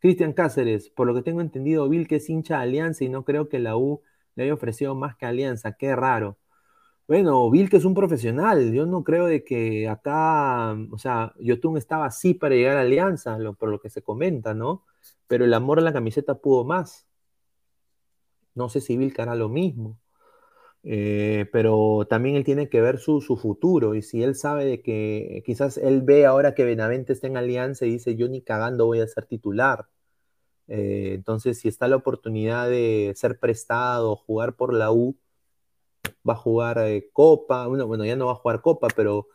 Cristian Cáceres, por lo que tengo entendido, Bill que es hincha de Alianza y no creo que la U le haya ofrecido más que Alianza, qué raro. Bueno, que es un profesional, yo no creo de que acá, o sea, Yotun estaba así para llegar a Alianza, por lo que se comenta, ¿no? Pero el amor a la camiseta pudo más. No sé si Vilca hará lo mismo. Eh, pero también él tiene que ver su, futuro y si él sabe de que quizás él ve ahora que Benavente está en alianza y dice yo ni cagando voy a ser titular. Eh, entonces si está la oportunidad de ser prestado, jugar por la U, va a jugar eh, Copa, bueno, bueno, ya no va a jugar Copa, pero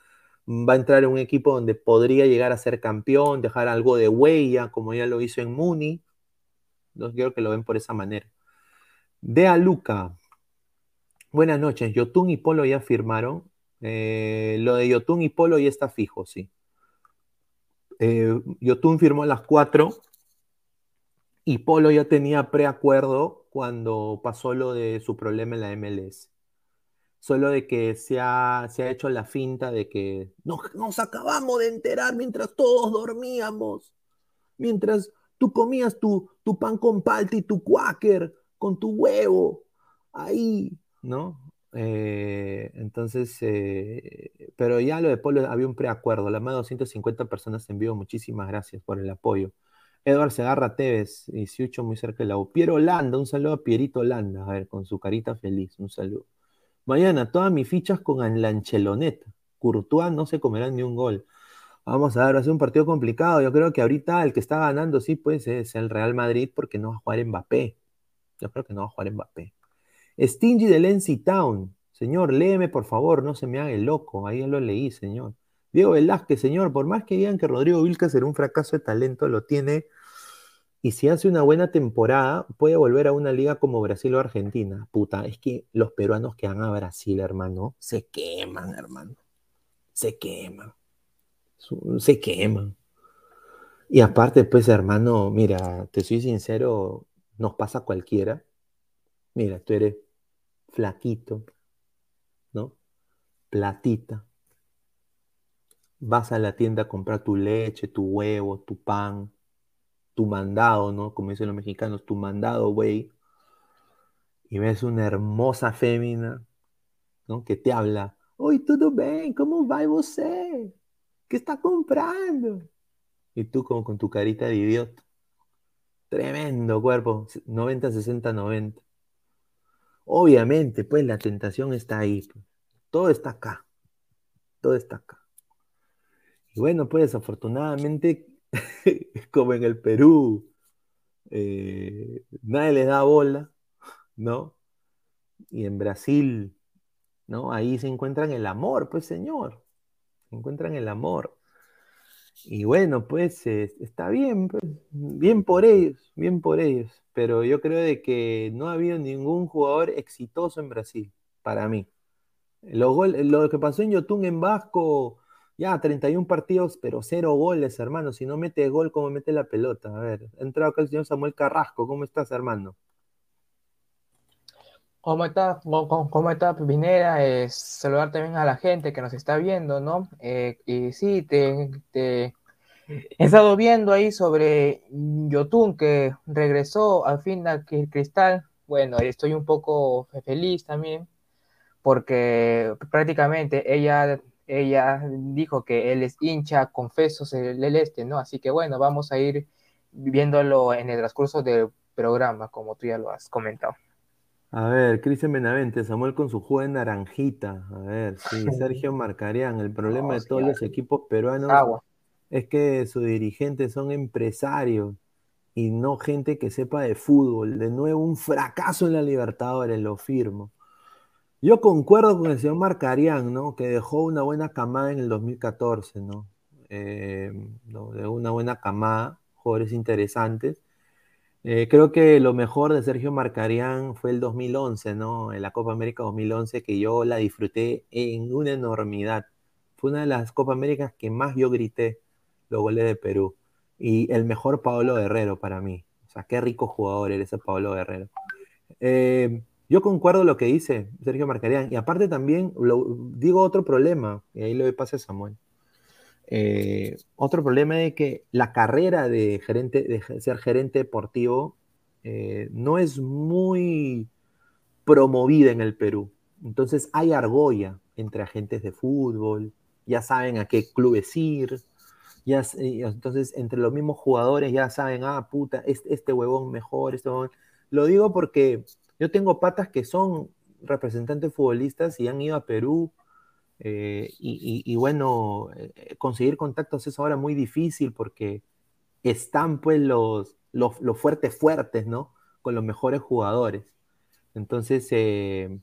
va a entrar en un equipo donde podría llegar a ser campeón, dejar algo de huella, como ya lo hizo en Muni. No quiero que lo ven por esa manera. De a Luca, Buenas noches. Yotun y Polo ya firmaron. Eh, lo de Yotun y Polo ya está fijo, sí. Eh, Yotun firmó las cuatro y Polo ya tenía preacuerdo cuando pasó lo de su problema en la MLS. Solo de que se ha, se ha hecho la finta de que nos, nos acabamos de enterar mientras todos dormíamos. Mientras tú comías tu, tu pan con palta y tu quaker con tu huevo. Ahí, ¿no? Eh, entonces, eh, pero ya lo de Polo había un preacuerdo. La más de 250 personas en vivo, muchísimas gracias por el apoyo. Edward Segarra Tevez, 18 muy cerca de la U. Piero Holanda, un saludo a Pierito Holanda, a ver, con su carita feliz, un saludo. Mañana, todas mis fichas con la Ancheloneta. Courtois no se comerán ni un gol. Vamos a ver, va a ser un partido complicado. Yo creo que ahorita el que está ganando, sí, pues es el Real Madrid porque no va a jugar Mbappé. Yo creo que no va a jugar Mbappé. Stingy de Lency Town. Señor, léeme por favor, no se me haga el loco. Ahí ya lo leí, señor. Diego Velázquez, señor, por más que digan que Rodrigo Vilca será un fracaso de talento, lo tiene. Y si hace una buena temporada, puede volver a una liga como Brasil o Argentina. Puta, es que los peruanos que van a Brasil, hermano, se queman, hermano. Se queman. Se queman. Y aparte, pues, hermano, mira, te soy sincero, nos pasa a cualquiera. Mira, tú eres flaquito, ¿no? Platita. Vas a la tienda a comprar tu leche, tu huevo, tu pan, tu mandado, ¿no? Como dicen los mexicanos, tu mandado, güey. Y ves una hermosa fémina, ¿no? Que te habla. Oi, tudo bem? Como vai você? ¿Qué está comprando? Y tú como con tu carita de idiota. Tremendo cuerpo, 90, 60, 90. Obviamente, pues la tentación está ahí. Pues. Todo está acá. Todo está acá. Y bueno, pues afortunadamente, como en el Perú, eh, nadie les da bola, ¿no? Y en Brasil, ¿no? Ahí se encuentran el amor, pues señor. Se encuentran el amor. Y bueno, pues está bien, pues, bien por ellos, bien por ellos. Pero yo creo de que no ha habido ningún jugador exitoso en Brasil, para mí. lo que pasó en Yotun en Vasco, ya 31 partidos, pero cero goles, hermano. Si no mete gol, ¿cómo mete la pelota? A ver, ha entrado acá el señor Samuel Carrasco. ¿Cómo estás, hermano? ¿Cómo estás, cómo, cómo está? Eh, saludar también a la gente que nos está viendo, ¿no? Eh, y sí, te, he estado viendo ahí sobre Yotun que regresó al fin al Cristal. Bueno, estoy un poco feliz también porque prácticamente ella, ella dijo que él es hincha, confeso celeste, ¿no? Así que bueno, vamos a ir viéndolo en el transcurso del programa, como tú ya lo has comentado. A ver, Cristian Benavente, Samuel con su juego de naranjita. A ver, sí, Sergio Marcarían. El problema de todos los equipos peruanos es que sus dirigentes son empresarios y no gente que sepa de fútbol. De nuevo, un fracaso en la Libertadores, lo firmo. Yo concuerdo con el señor Marcarian, ¿no? Que dejó una buena camada en el 2014, ¿no? Eh. De una buena camada, jugadores interesantes. Eh, creo que lo mejor de Sergio Marcarián fue el 2011, ¿no? En la Copa América 2011, que yo la disfruté en una enormidad. Fue una de las Copa Américas que más yo grité los goles de Perú. Y el mejor Pablo Guerrero para mí. O sea, qué rico jugador era ese Pablo Guerrero. Eh, yo concuerdo lo que dice Sergio Marcarián. Y aparte también digo otro problema, y ahí lo pase a Samuel. Eh, otro problema es que la carrera de, gerente, de ser gerente deportivo eh, no es muy promovida en el Perú. Entonces hay argolla entre agentes de fútbol, ya saben a qué clubes ir, ya, entonces entre los mismos jugadores ya saben, ah, puta, este, este huevón mejor, este huevón. Lo digo porque yo tengo patas que son representantes futbolistas y han ido a Perú. Eh, y, bueno, eh, conseguir contactos es ahora muy difícil porque están pues los, los, fuertes fuertes, ¿no? Con los mejores jugadores. Entonces, eh,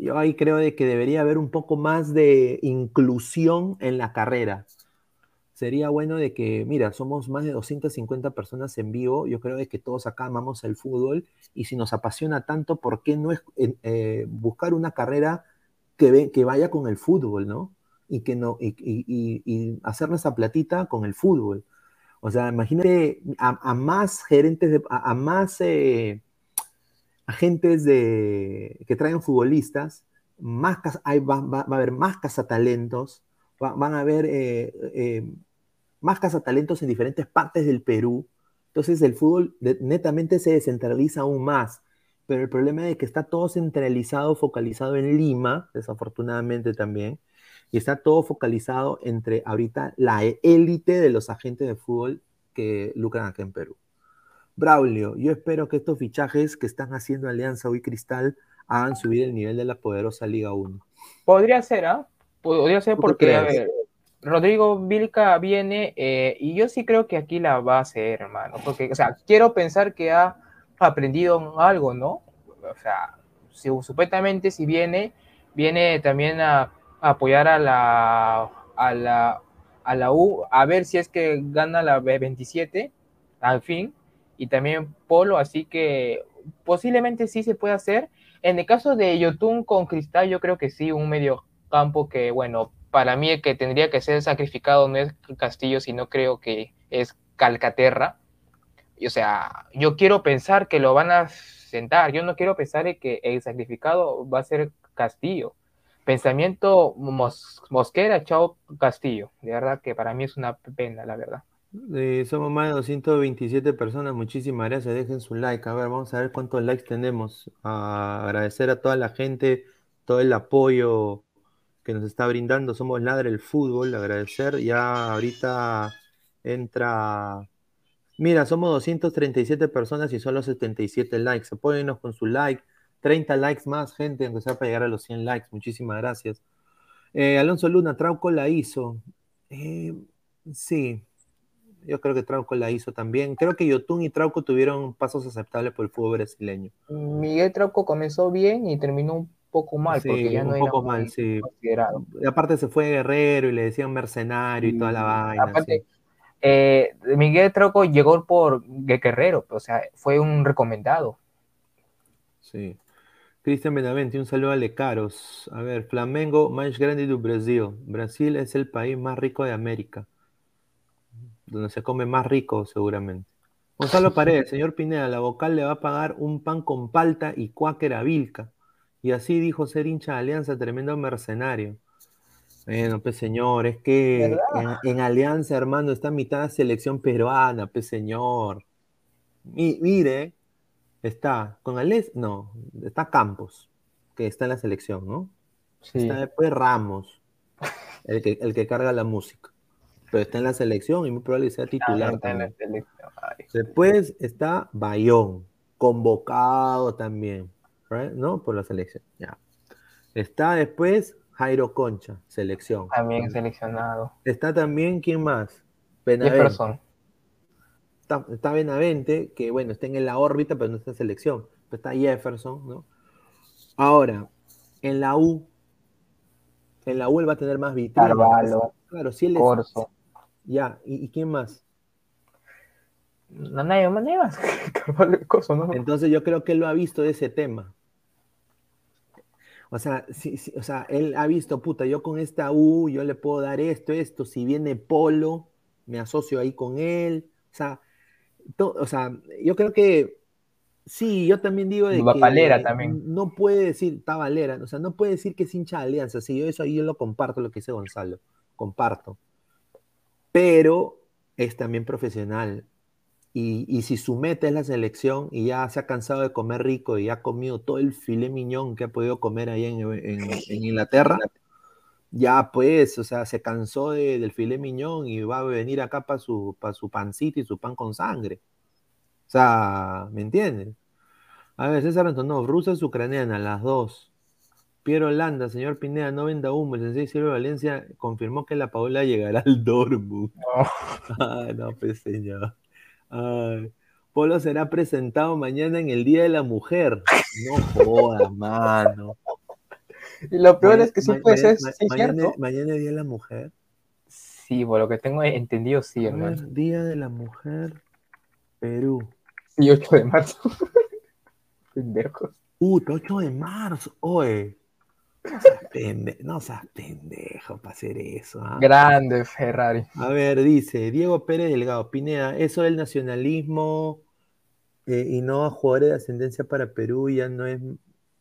yo ahí creo de que debería haber un poco más de inclusión en la carrera. Sería bueno de que, mira, somos más de 250 personas en vivo, yo creo de que todos acá amamos el fútbol y si nos apasiona tanto, ¿por qué no es, eh, buscar una carrera que, vaya con el fútbol, ¿no? Y, que no, y, hacer nuestra platita con el fútbol. O sea, imagínate a, más gerentes, a, más eh, agentes de, que traigan futbolistas, más, hay, va, a haber más cazatalentos, van a haber eh, más cazatalentos en diferentes partes del Perú. Entonces el fútbol netamente se descentraliza aún más. Pero el problema es que está todo centralizado, focalizado en Lima, desafortunadamente también, y está todo focalizado entre ahorita la élite de los agentes de fútbol que lucran aquí en Perú. Braulio, yo espero que estos fichajes que están haciendo Alianza hoy Cristal hagan subir el nivel de la poderosa Liga 1. Podría ser, ¿ah? Podría ser porque, Rodrigo Vilca viene eh, y yo sí creo que aquí la va a hacer, hermano. Porque, o sea, quiero pensar que ha aprendido algo, ¿no? O sea, si, supuestamente si viene, viene también a, apoyar a la, a la, a la U, a ver si es que gana la B27 al fin, y también Polo, así que posiblemente sí se puede hacer. En el caso de Yotun con Cristal, yo creo que sí, un medio campo que, bueno, para mí el que tendría que ser sacrificado no es Castillo, sino creo que es Calcaterra. Y, o sea, yo quiero pensar que lo van a sentar, yo no quiero pensar que el sacrificado va a ser Castillo. Pensamiento Mosquera, chao Castillo. De verdad que para mí es una pena, la verdad. somos más de 227 personas, muchísimas gracias, dejen su like, a ver, vamos a ver cuántos likes tenemos, agradecer a toda la gente, todo el apoyo que nos está brindando. Somos Ladre el Fútbol, agradecer. Ya ahorita entra. Mira, somos 237 personas y solo 77 likes. Apóyennos con su like. 30 likes más, gente, aunque sea para llegar a los 100 likes. Muchísimas gracias. Eh, Alonso Luna, Trauco la hizo. Eh, sí, yo creo que Trauco la hizo también. Creo que Yotun y Trauco tuvieron pasos aceptables por el fútbol brasileño. Miguel Trauco comenzó bien y terminó poco mal, porque ya no un poco mal, sí. Y aparte se fue Guerrero y le decían mercenario y toda la vaina. Aparte, eh, Miguel Troco llegó por Guerrero, o sea, fue un recomendado. Sí. Cristian Benavente, un saludo a Lecaros. A ver, Flamengo más grande de Brasil. Brasil es el país más rico de América. Donde se come más rico, seguramente. Gonzalo Paredes, señor Pineda, la vocal le va a pagar un pan con palta y cuáquer a Vilca. Y así dijo ser hincha de Alianza, tremendo mercenario. Bueno, pues señor, es que en, Alianza, hermano, está mitad de selección peruana, pues señor. mire, está con Alex, no, está Campos, que está en la selección, ¿no? Está después Ramos, el que, el que carga la música. Pero está en la selección y muy probable sea titular. Después está Bayón, convocado también. ¿No? Por la selección. Ya. Está después Jairo Concha, selección. También seleccionado. Está también, ¿quién más? Benavente. Está, está, Benavente, que bueno, está en la órbita, pero no está en selección. está Jefferson, ¿no? Ahora, en la U, en la U él va a tener más vitrina. Claro, si él Corso. Ya, ¿Y, quién más? No, nadie, más. ¿no? Entonces yo creo que él lo ha visto de ese tema. O sea, o sea, él ha visto, puta, yo con esta U, yo le puedo dar esto, esto, si viene Polo, me asocio ahí con él. O sea, o sea yo creo que sí, yo también digo de que también. no puede decir, está Valera, o sea, no puede decir que es hincha de Alianza, sí, yo eso ahí yo lo comparto, lo que dice Gonzalo, comparto. Pero es también profesional. Y, si su meta es la selección y ya se ha cansado de comer rico y ha comido todo el filé miñón que ha podido comer ahí en, Inglaterra, ya pues, o sea, se cansó del filé miñón y va a venir acá para su, para su pancito y su pan con sangre. O sea, ¿me entiendes? A ver, César Antonov, rusas ucraniana, las dos. Piero Landa, señor Pineda, no venda humo. El sensei Silvio Valencia confirmó que la Paola llegará al Dortmund. No. no, pues señor. Polo será presentado mañana en el Día de la Mujer. No jodas, mano. Y lo peor es que sí puede ser. mañana, mañana, es Día de la Mujer. Sí, por lo que tengo entendido, sí, hermano. Día de la Mujer, Perú. Y 8 de marzo. Pendejos. Uh, 8 de marzo, oye. No seas, pendejo para hacer eso. ¿ah? Grande Ferrari. A ver, dice Diego Pérez Delgado, Pineda, eso del nacionalismo eh, y no a jugadores de ascendencia para Perú ya no es,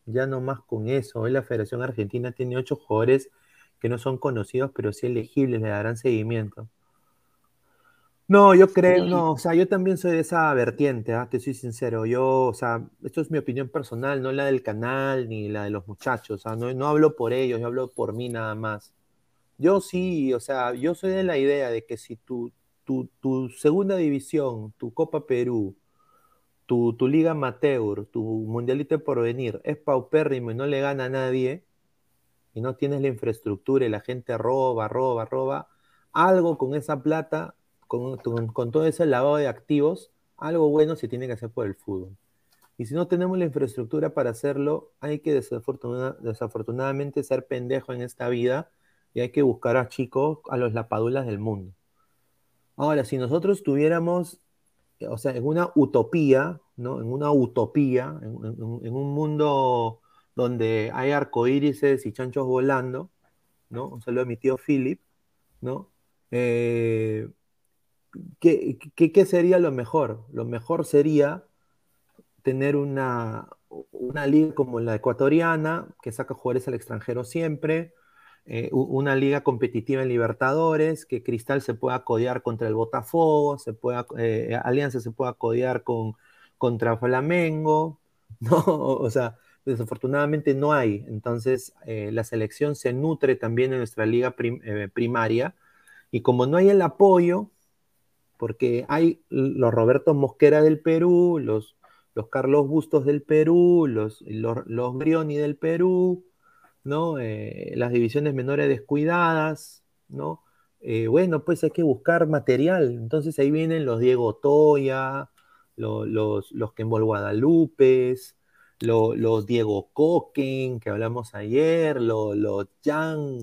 ya no más con eso. Hoy la Federación Argentina tiene ocho jugadores que no son conocidos, pero sí elegibles, le darán seguimiento. No, yo creo, no, o sea, yo también soy de esa vertiente, ¿ah? te soy sincero. Yo, o sea, esto es mi opinión personal, no la del canal ni la de los muchachos, o no, no hablo por ellos, yo hablo por mí nada más. Yo sí, o sea, yo soy de la idea de que si tu, tu, tu segunda división, tu Copa Perú, tu, tu Liga Amateur, tu Mundialito por venir es paupérrimo y no le gana a nadie, y no tienes la infraestructura y la gente roba, roba, roba, algo con esa plata con, todo ese lavado de activos, algo bueno se tiene que hacer por el fútbol. Y si no tenemos la infraestructura para hacerlo, hay que desafortunadamente ser pendejo en esta vida y hay que buscar a chicos, a los lapadulas del mundo. Ahora, si nosotros tuviéramos, o sea, en una utopía, ¿no? En una utopía, en, un mundo donde hay arcoírises y chanchos volando, ¿no? Un saludo a mi tío Philip, ¿no? Eh, ¿qué, qué, sería lo mejor? Lo mejor sería tener una, una liga como la ecuatoriana, que saca jugadores al extranjero siempre, eh, una liga competitiva en Libertadores, que Cristal se pueda codear contra el Botafogo, se pueda, eh, Alianza se pueda codear con, contra Flamengo, ¿no? O sea, desafortunadamente no hay. Entonces, eh, la selección se nutre también en nuestra liga primaria, y como no hay el apoyo, porque hay los Roberto Mosquera del Perú, los, los Carlos Bustos del Perú, los, los, los Brioni del Perú, ¿no? Eh, las divisiones menores descuidadas, ¿no? Eh, bueno, pues hay que buscar material. Entonces ahí vienen los Diego Toya, los, los, Kembol Guadalupe, los, Diego Coquen, que hablamos ayer, los, los Jan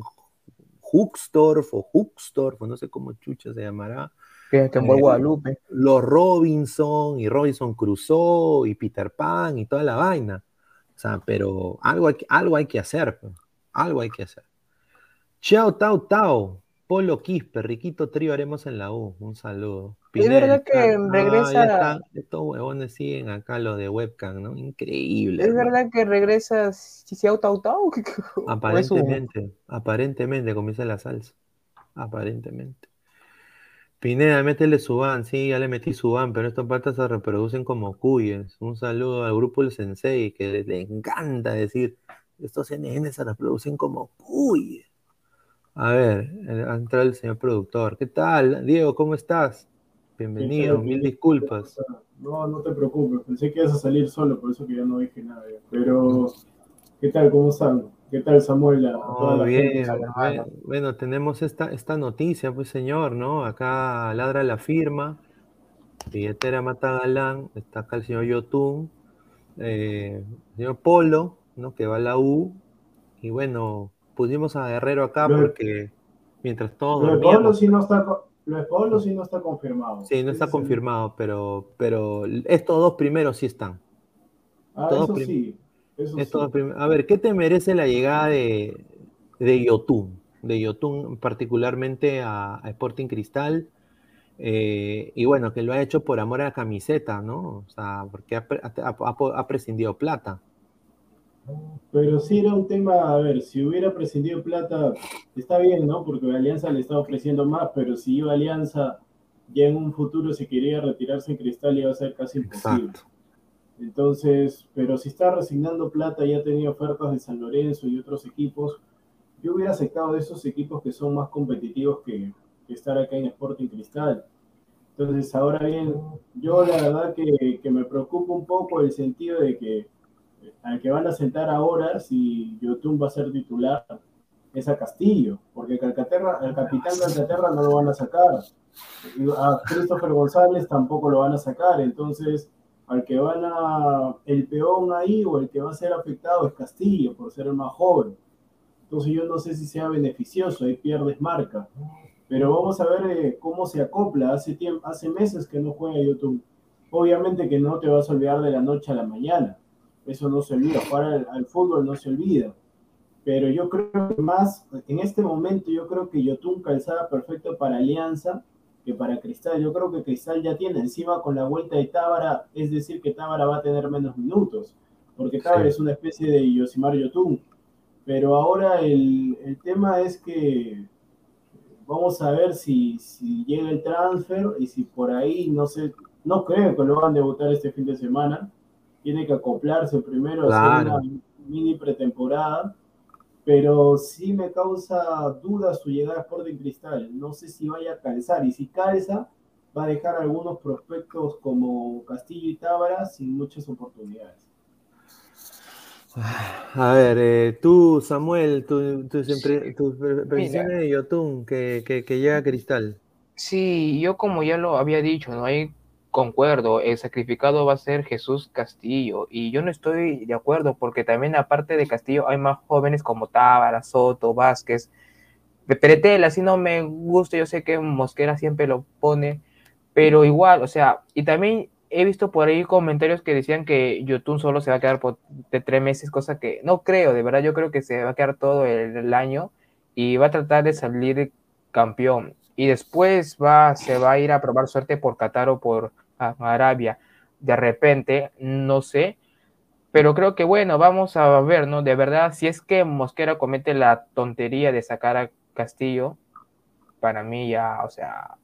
Huxtorf o Huxtorf, no sé cómo chucha se llamará, que, que en Guadalupe. Los Robinson y Robinson Crusoe y Peter Pan y toda la vaina. O sea, pero algo hay, algo hay que hacer. Pues. Algo hay que hacer. Chao, Tao, Tao. Polo Quispe, Riquito Trío haremos en la U. Un saludo. es verdad que regresa. estos huevones siguen acá los de webcam, ¿no? Increíble. Es verdad que regresa Chao, Tao, Tao. Aparentemente, aparentemente, comienza la salsa. Aparentemente. Pineda, métele su van, sí, ya le metí su van, pero estos patas se reproducen como cuyes. Un saludo al grupo El Sensei, que le, encanta decir, estos NN se reproducen como cuyes. A ver, ha entrado el señor productor. ¿Qué tal? Diego, ¿cómo estás? Bienvenido, mil disculpas. No, no te preocupes, pensé que ibas a salir solo, por eso que ya no dije nada. Pero, ¿qué tal? ¿Cómo están? ¿Qué tal, Samuel? bien, bueno, tenemos esta, esta noticia, pues señor, ¿no? Acá ladra la firma, billetera Mata Galán, está acá el señor Yotun, eh, señor Polo, ¿no? Que va a la U, y bueno, pusimos a Guerrero acá porque mientras todos Lo de Polo sí no está... Lo de Polo sí no está confirmado. Sí, no está confirmado, pero, pero estos dos primeros sí están. Ah, eso sí a ver, ¿qué te merece la llegada de, de Yotun? De Yotun particularmente a, Sporting Cristal. Eh, y bueno, que lo ha hecho por amor a la camiseta, ¿no? O sea, porque ha, prescindido plata. Pero sí era un tema, a ver, si hubiera prescindido plata, está bien, ¿no? Porque Alianza le está ofreciendo más, pero si iba Alianza ya en un futuro si quería retirarse en Cristal iba a ser casi imposible. Entonces, pero si está resignando plata, ya ha tenido ofertas de San Lorenzo y otros equipos, yo hubiera aceptado de esos equipos que son más competitivos que, estar acá en Sporting Cristal. Entonces, ahora bien, yo la verdad que, me preocupa un poco el sentido de que al que van a sentar ahora, si Yotun va a ser titular, es a Castillo, porque Calcaterra, el capitán de Calcaterra no lo van a sacar. A Christopher González tampoco lo van a sacar, entonces al que van a, el peón ahí o el que va a ser afectado es Castillo, por ser el más joven. Entonces yo no sé si sea beneficioso, ahí pierdes marca. Pero vamos a ver eh, cómo se acopla. Hace, tiempo, hace meses que no juega YouTube. Obviamente que no te vas a olvidar de la noche a la mañana. Eso no se olvida. Jugar al, fútbol no se olvida. Pero yo creo que más, en este momento, yo creo que Yotun calzada perfecto para Alianza que para Cristal. Yo creo que Cristal ya tiene encima con la vuelta de Tábara, es decir, que Tábara va a tener menos minutos, porque Tábara es una especie de Yosimar Yotun. Pero ahora el, el, tema es que vamos a ver si, si, llega el transfer y si por ahí, no sé, no creo que lo van a debutar este fin de semana. Tiene que acoplarse primero, a hacer una mini pretemporada pero sí me causa duda su llegada a Sporting Cristal. No sé si vaya a calzar y si calza va a dejar algunos prospectos como Castillo y Tábara sin muchas oportunidades. A ver, eh, tú, Samuel, tus tu, tu, previsiones de Yotun que, que, que, llega a Cristal. Sí, yo como ya lo había dicho, no hay concuerdo, el sacrificado va a ser Jesús Castillo. Y yo no estoy de acuerdo porque también aparte de Castillo hay más jóvenes como Tábara, Soto, Vázquez. Peretel, así no me gusta, yo sé que Mosquera siempre lo pone, pero igual, o sea, y también he visto por ahí comentarios que decían que Yotun solo se va a quedar por de tres meses, cosa que no creo, de verdad yo creo que se va a quedar todo el, año y va a tratar de salir campeón. Y después va, se va a ir a probar suerte por Qatar o por Arabia de repente, no sé, pero creo que bueno, vamos a ver, ¿no? De verdad, si es que Mosquera comete la tontería de sacar a Castillo, para mí ya, o sea,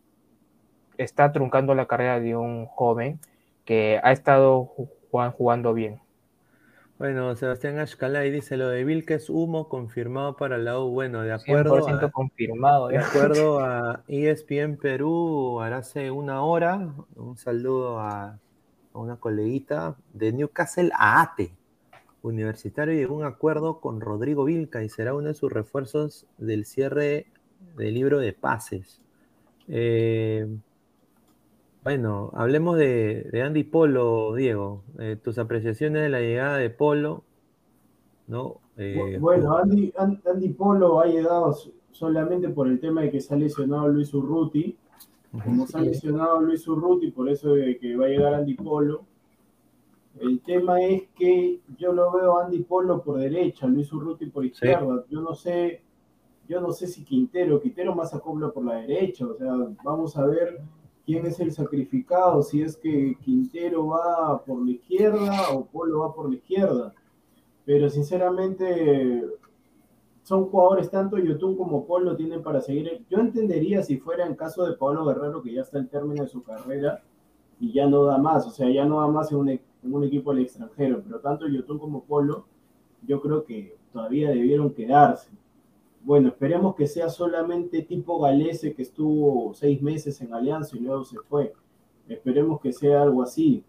está truncando la carrera de un joven que ha estado jugando bien. Bueno, Sebastián Ashkalay dice lo de Vilca es humo confirmado para la U. Bueno, de acuerdo. a, confirmado. De acuerdo a ESPN Perú, hará hace una hora, un saludo a, una coleguita de Newcastle a ATE. Universitario llegó a un acuerdo con Rodrigo Vilca y será uno de sus refuerzos del cierre del libro de pases. Eh, bueno, hablemos de, Andy Polo, Diego. Eh, tus apreciaciones de la llegada de Polo, ¿no? Eh, bueno, Andy, Andy, Polo ha llegado solamente por el tema de que se ha lesionado Luis Urruti. Como se ha lesionado Luis Urruti, por eso de que va a llegar Andy Polo. El tema es que yo lo veo a Andy Polo por derecha, Luis Urruti por izquierda. Yo no sé, yo no sé si Quintero, Quintero más acopla por la derecha. O sea, vamos a ver quién es el sacrificado, si es que Quintero va por la izquierda o Polo va por la izquierda. Pero sinceramente son jugadores tanto Yotun como Polo tienen para seguir. Yo entendería si fuera en caso de Pablo Guerrero que ya está en término de su carrera y ya no da más, o sea, ya no da más en un, un equipo del extranjero, pero tanto Yotun como Polo yo creo que todavía debieron quedarse bueno, esperemos que sea solamente tipo Galese que estuvo seis meses en Alianza y luego se fue. Esperemos que sea algo así.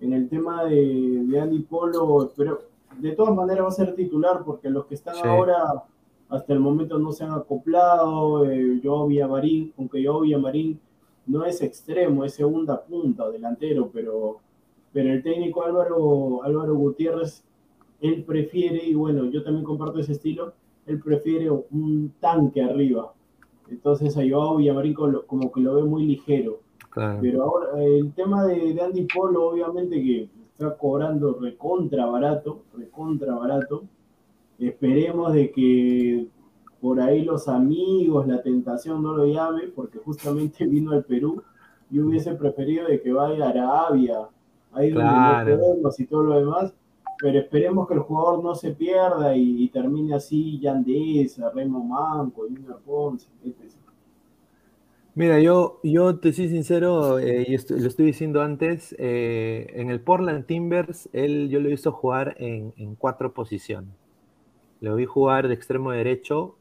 En el tema de, Andy Polo, pero de todas maneras va a ser titular porque los que están ahora hasta el momento no se han acoplado. Eh, yo Marín, aunque yo Marín no es extremo, es segunda punta, delantero, pero, pero el técnico Álvaro, Álvaro Gutiérrez, él prefiere, y bueno, yo también comparto ese estilo, él prefiere un tanque arriba. Entonces a Joao Villamarín como que lo ve muy ligero. Pero ahora el tema de, Andy Polo, obviamente que está cobrando recontra barato, recontra barato. Esperemos de que por ahí los amigos, la tentación no lo llame, porque justamente vino al Perú. y hubiese preferido de que vaya a Arabia, ahí donde no podemos y todo lo demás, pero esperemos que el jugador no se pierda y, termine así Yandesa, Remo Manco, Junior Ponce, etc. Mira, yo, yo te soy sincero, eh, y lo estoy diciendo antes, eh, en el Portland Timbers, él, yo lo he visto jugar en, en cuatro posiciones. Lo vi jugar de extremo derecho,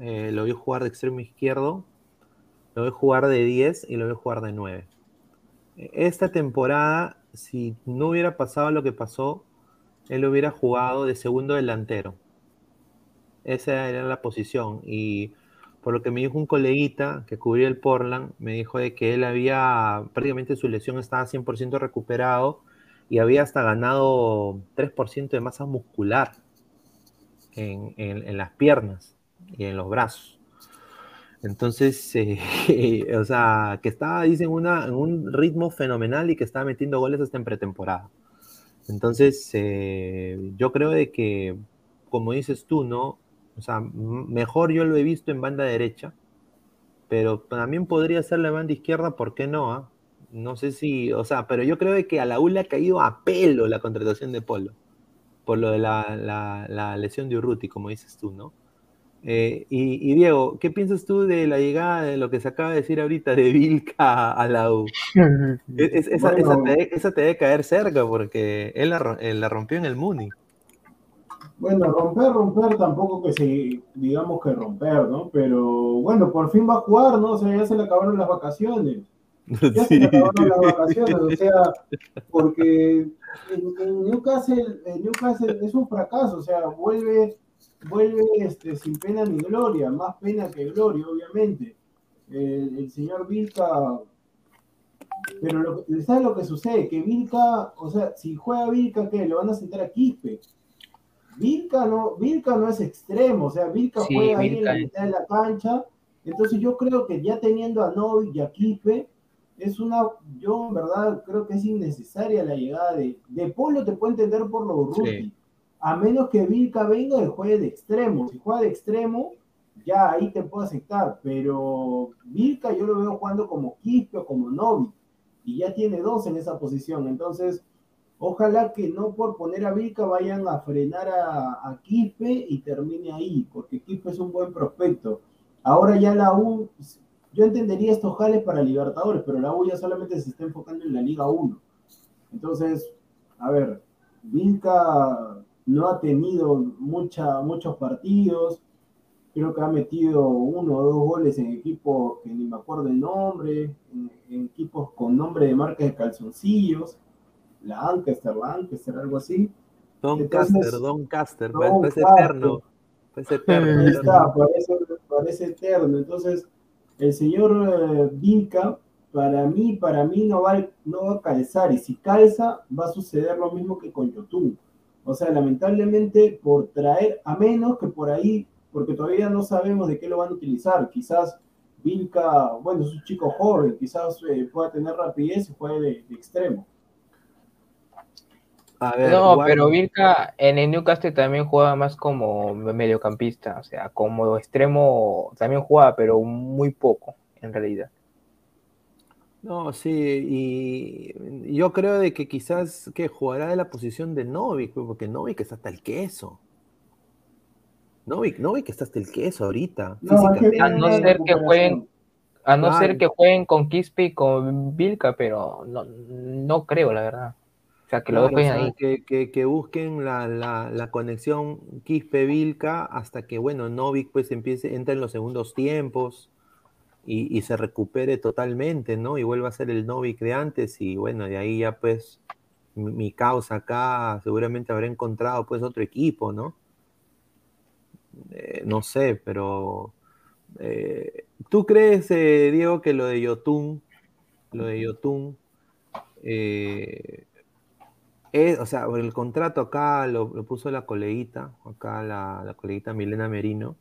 eh, lo vi jugar de extremo izquierdo, lo vi jugar de 10 y lo vi jugar de 9. Esta temporada, si no hubiera pasado lo que pasó, él hubiera jugado de segundo delantero. Esa era la posición. Y por lo que me dijo un coleguita que cubría el Portland, me dijo de que él había, prácticamente su lesión estaba 100% recuperado y había hasta ganado 3% de masa muscular en, las piernas y en los brazos. Entonces, eh, o sea, que estaba, dicen, en un ritmo fenomenal y que estaba metiendo goles hasta en pretemporada. Entonces, eh, yo creo de que, como dices tú, ¿no? O sea, mejor yo lo he visto en banda derecha, pero también podría ser la banda izquierda, ¿por qué no? ah? No sé si, o sea, pero yo creo de que a la U le ha caído a pelo la contratación de Polo, por lo de la, la- la lesión de Urruti, como dices tú, ¿no? Eh, y, y Diego, ¿qué piensas tú de la llegada de lo que se acaba de decir ahorita de Vilca a la U? Es- es- esa, Bueno. esa te, esa te debe caer cerca porque él la, ro- él la rompió en el Muni. Bueno, romper, romper tampoco que se, digamos que romper, ¿no? Pero bueno, por fin va a jugar, ¿no? O sea, ya se le acabaron las vacaciones. Ya se le acabaron las vacaciones, o sea, porque en, en Newcastle, en Newcastle es un fracaso, o sea, vuelve, vuelve este, sin pena ni gloria, más pena que gloria, obviamente. El, el señor Vilca, pero lo, ¿sabes lo que sucede? Que Vilca, o sea, si juega Vilca, ¿qué? Le van a sentar a Quispe. Vilca no, Vilca no es extremo, o sea, Vilca Sí, juega ahí en Vilca la mitad de la cancha. Entonces yo creo que ya teniendo a Novik y a Quispe, es una, yo en verdad creo que es innecesaria la llegada de, de Polo, te puedo entender por lo Ruti, Sí. A menos que Vilca venga y juegue de extremo. Si juega de extremo, ya ahí te puedo aceptar, pero Vilca yo lo veo jugando como Quispe o como Novik, y ya tiene dos en esa posición, entonces Ojalá que no por poner a Vilca vayan a frenar a, a Quispe y termine ahí, porque Quispe es un buen prospecto. Ahora ya la U, yo entendería estos jales para Libertadores, pero la U ya solamente se está enfocando en la Liga 1. Entonces, a ver, Vilca no ha tenido mucha, muchos partidos, creo que ha metido uno o dos goles en equipos que ni me acuerdo el nombre, en, en equipos con nombre de marca de calzoncillos la Ancaster, la Ancaster, algo así. Doncaster, Entonces, Doncaster, Doncaster. parece eterno. Parece eterno. Ahí está, parece, parece eterno. Entonces, el señor eh, Vilca, para mí, para mí no va, no va a calzar. Y si calza, va a suceder lo mismo que con Yotun. O sea, lamentablemente, por traer, a menos que por ahí, porque todavía no sabemos de qué lo van a utilizar. Quizás Vilca, bueno, es un chico joven, quizás eh, pueda tener rapidez y juegue de, de extremo. A ver, No, pero Vilca en el Newcastle también juega más como mediocampista, o sea, como extremo también juega, pero muy poco, en realidad. No, sí, y yo creo de que quizás que jugará de la posición de Novik, pues, porque Novik está hasta el queso. Novik, Novik está hasta el queso ahorita, No, es que físicamente. A no ser que jueguen, a no ser que jueguen con Quispe y con Vilca, pero no, no creo, la verdad. O sea, que lo Claro, o dejen sea, ahí. que, que- que busquen la, la- la conexión Quispe-Vilca hasta que, bueno, Novik pues empiece, entra en los segundos tiempos y, y se recupere totalmente, ¿no? Y vuelva a ser el Novik de antes y, bueno, de ahí ya pues mi, mi causa acá seguramente habrá encontrado pues otro equipo, ¿no? Eh, no sé, pero eh, ¿tú crees, eh, Diego, que lo de Yotun, lo de Yotun, es, o sea, el contrato acá lo, lo puso la coleguita, acá la, la coleguita Milena Merino.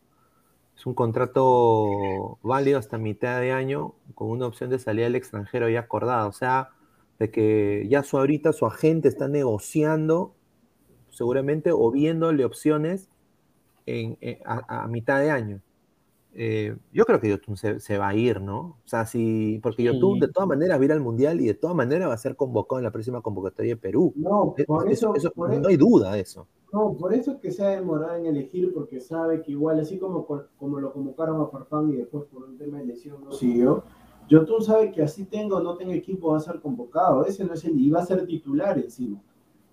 Es un contrato válido hasta mitad de año con una opción de salida al extranjero ya acordada. O sea, de que ya su ahorita su agente está negociando seguramente o viéndole opciones en, en- a, a mitad de año. Eh, yo creo que Yotun se, se va a ir, ¿no? O sea, si, porque Sí. Yotun de todas maneras va a ir al Mundial y de todas maneras va a ser convocado en la próxima convocatoria de Perú. No, por eso- eso, eso- por no eso- hay duda de eso. No, por eso es que se ha demorado en elegir, porque sabe que igual, así como, como lo convocaron a Farfán y después por un tema de lesión no siguió, Yotun sabe que así tengo o no tengo equipo va a ser convocado. Ese no es el, y va a ser titular encima.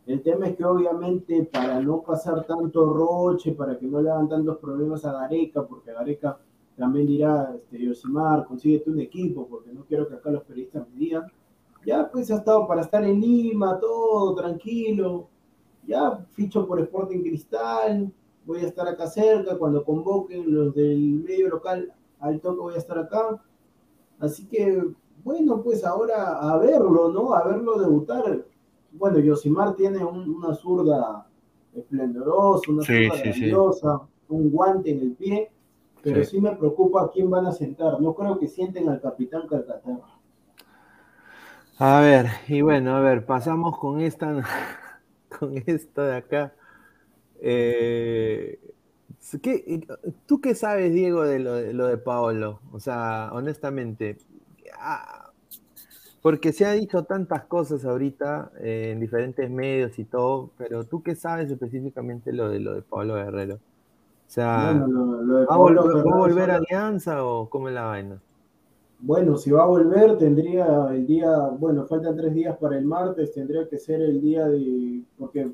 El tema es que obviamente para no pasar tanto roche, para que no le hagan tantos problemas a Gareca, porque Gareca también dirá, este, Yosimar, consíguete un equipo, porque no quiero que acá los periodistas me digan. Ya pues ha estado para estar en Lima, todo tranquilo. Ya ficho por Sporting Cristal, voy a estar acá cerca, cuando convoquen los del medio local, al toque voy a estar acá. Así que, bueno, pues ahora a verlo, ¿no? A verlo debutar. Bueno, Yosimar tiene una zurda esplendorosa, una zurda grandiosa, un guante en el pie, pero sí. me preocupa a quién van a sentar. No creo que sienten al capitán Calcaterra. A ver, y bueno, a ver, pasamos con esta, con esto de acá. Eh, ¿qué, ¿Tú qué sabes, Diego, de lo, de lo, de Paolo? O sea, honestamente, ah, porque se ha dicho tantas cosas ahorita eh, en diferentes medios y todo, pero ¿tú qué sabes específicamente lo de lo de Pablo Guerrero? O sea, bueno, lo, lo de ¿va, a volver, ¿va a volver a Alianza o cómo es la vaina? Bueno, si va a volver, tendría el día, bueno, faltan tres días para el martes, tendría que ser el día de, porque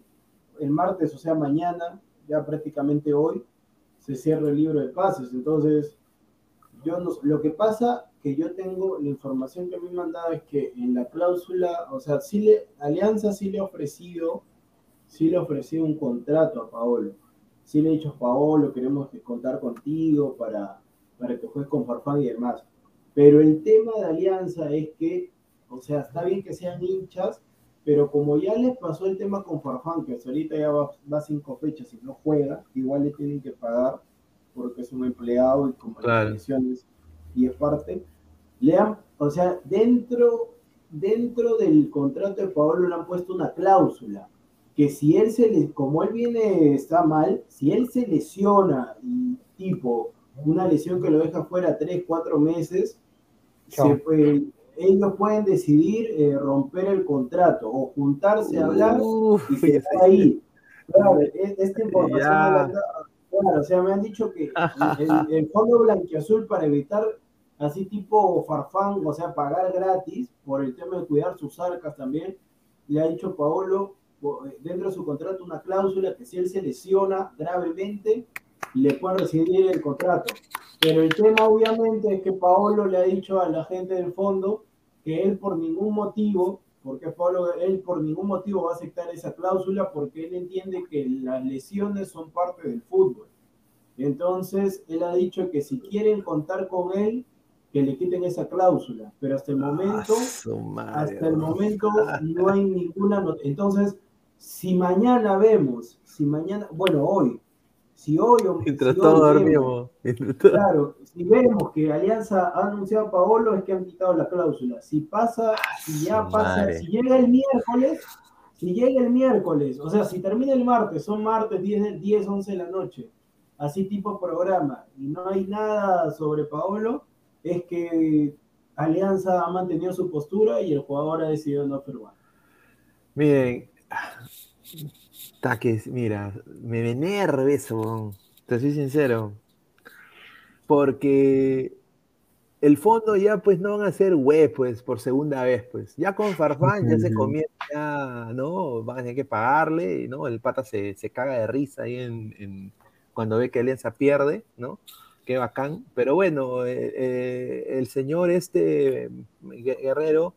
el martes, o sea, mañana, ya prácticamente hoy, se cierra el libro de pases. Entonces, yo no, lo que pasa que yo tengo, la información que me han mandado es que en la cláusula, o sea, sí le, Alianza sí le ha ofrecido, sí le ha ofrecido un contrato a Paolo. Sí le he dicho, Paolo, queremos contar contigo para, para que juegues con Farfán y demás. Pero el tema de Alianza es que, o sea, está bien que sean hinchas, pero como ya les pasó el tema con Farfán, que ahorita ya va, va cinco fechas y no juega, igual le tienen que pagar porque es un empleado y con claro. y es parte. Lean, o sea, dentro, dentro del contrato de Paolo le han puesto una cláusula que si él se le, como él viene, está mal, si él se lesiona y tipo una lesión que lo deja fuera tres, cuatro meses, se puede, ellos pueden decidir eh, romper el contrato o juntarse a hablar Uf, y quedar ahí. Claro, e, esta información la, claro, o sea, me han dicho que el, el fondo blanquiazul para evitar así tipo Farfán, o sea, pagar gratis por el tema de cuidar sus arcas también, le ha dicho Paolo dentro de su contrato una cláusula que si él se lesiona gravemente, le puede recibir el contrato. Pero el tema obviamente es que Paolo le ha dicho a la gente del fondo que él por ningún motivo, porque Pablo, él por ningún motivo va a aceptar esa cláusula porque él entiende que las lesiones son parte del fútbol. Entonces, él ha dicho que si quieren contar con él, que le quiten esa cláusula, pero hasta el momento, ah, hasta el momento no hay ninguna Entonces, si mañana vemos, si mañana, bueno, hoy, si hoy o Mientras si todo dormimos. Claro, si vemos que Alianza ha anunciado a Paolo, es que han quitado la cláusula. Si pasa, si ya pasa, si llega el miércoles, si llega el miércoles, o sea, si termina el martes, son martes 10, 10 11 de la noche, así tipo programa, y no hay nada sobre Paolo, es que Alianza ha mantenido su postura y el jugador ha decidido no firmar. Miren, Taques, mira, me enerva eso, te soy sincero. Porque el fondo ya pues no van a ser web pues por segunda vez pues. Ya con Farfán ya se comienza, ¿no? Van a tener que pagarle, ¿no? El pata se, se caga de risa ahí en, en, cuando ve que Alianza pierde, ¿no? Qué bacán. Pero bueno, eh, eh, el señor este Guerrero,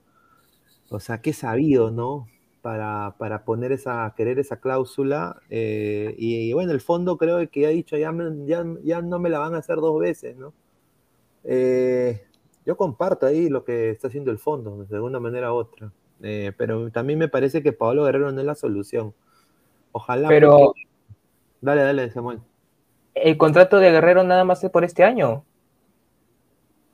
o sea, qué sabido, ¿no? Para, para poner esa, querer esa cláusula. Eh, y, y, bueno, el fondo creo que ha dicho, ya, me, ya, ya, no me la van a hacer dos veces, ¿no? Eh, yo comparto ahí lo que está haciendo el fondo, de alguna manera u otra. Eh, pero también me parece que Pablo Guerrero no es la solución. Ojalá. Pero. Porque... Dale, dale, Samuel. ¿El contrato de Guerrero nada más es por este año?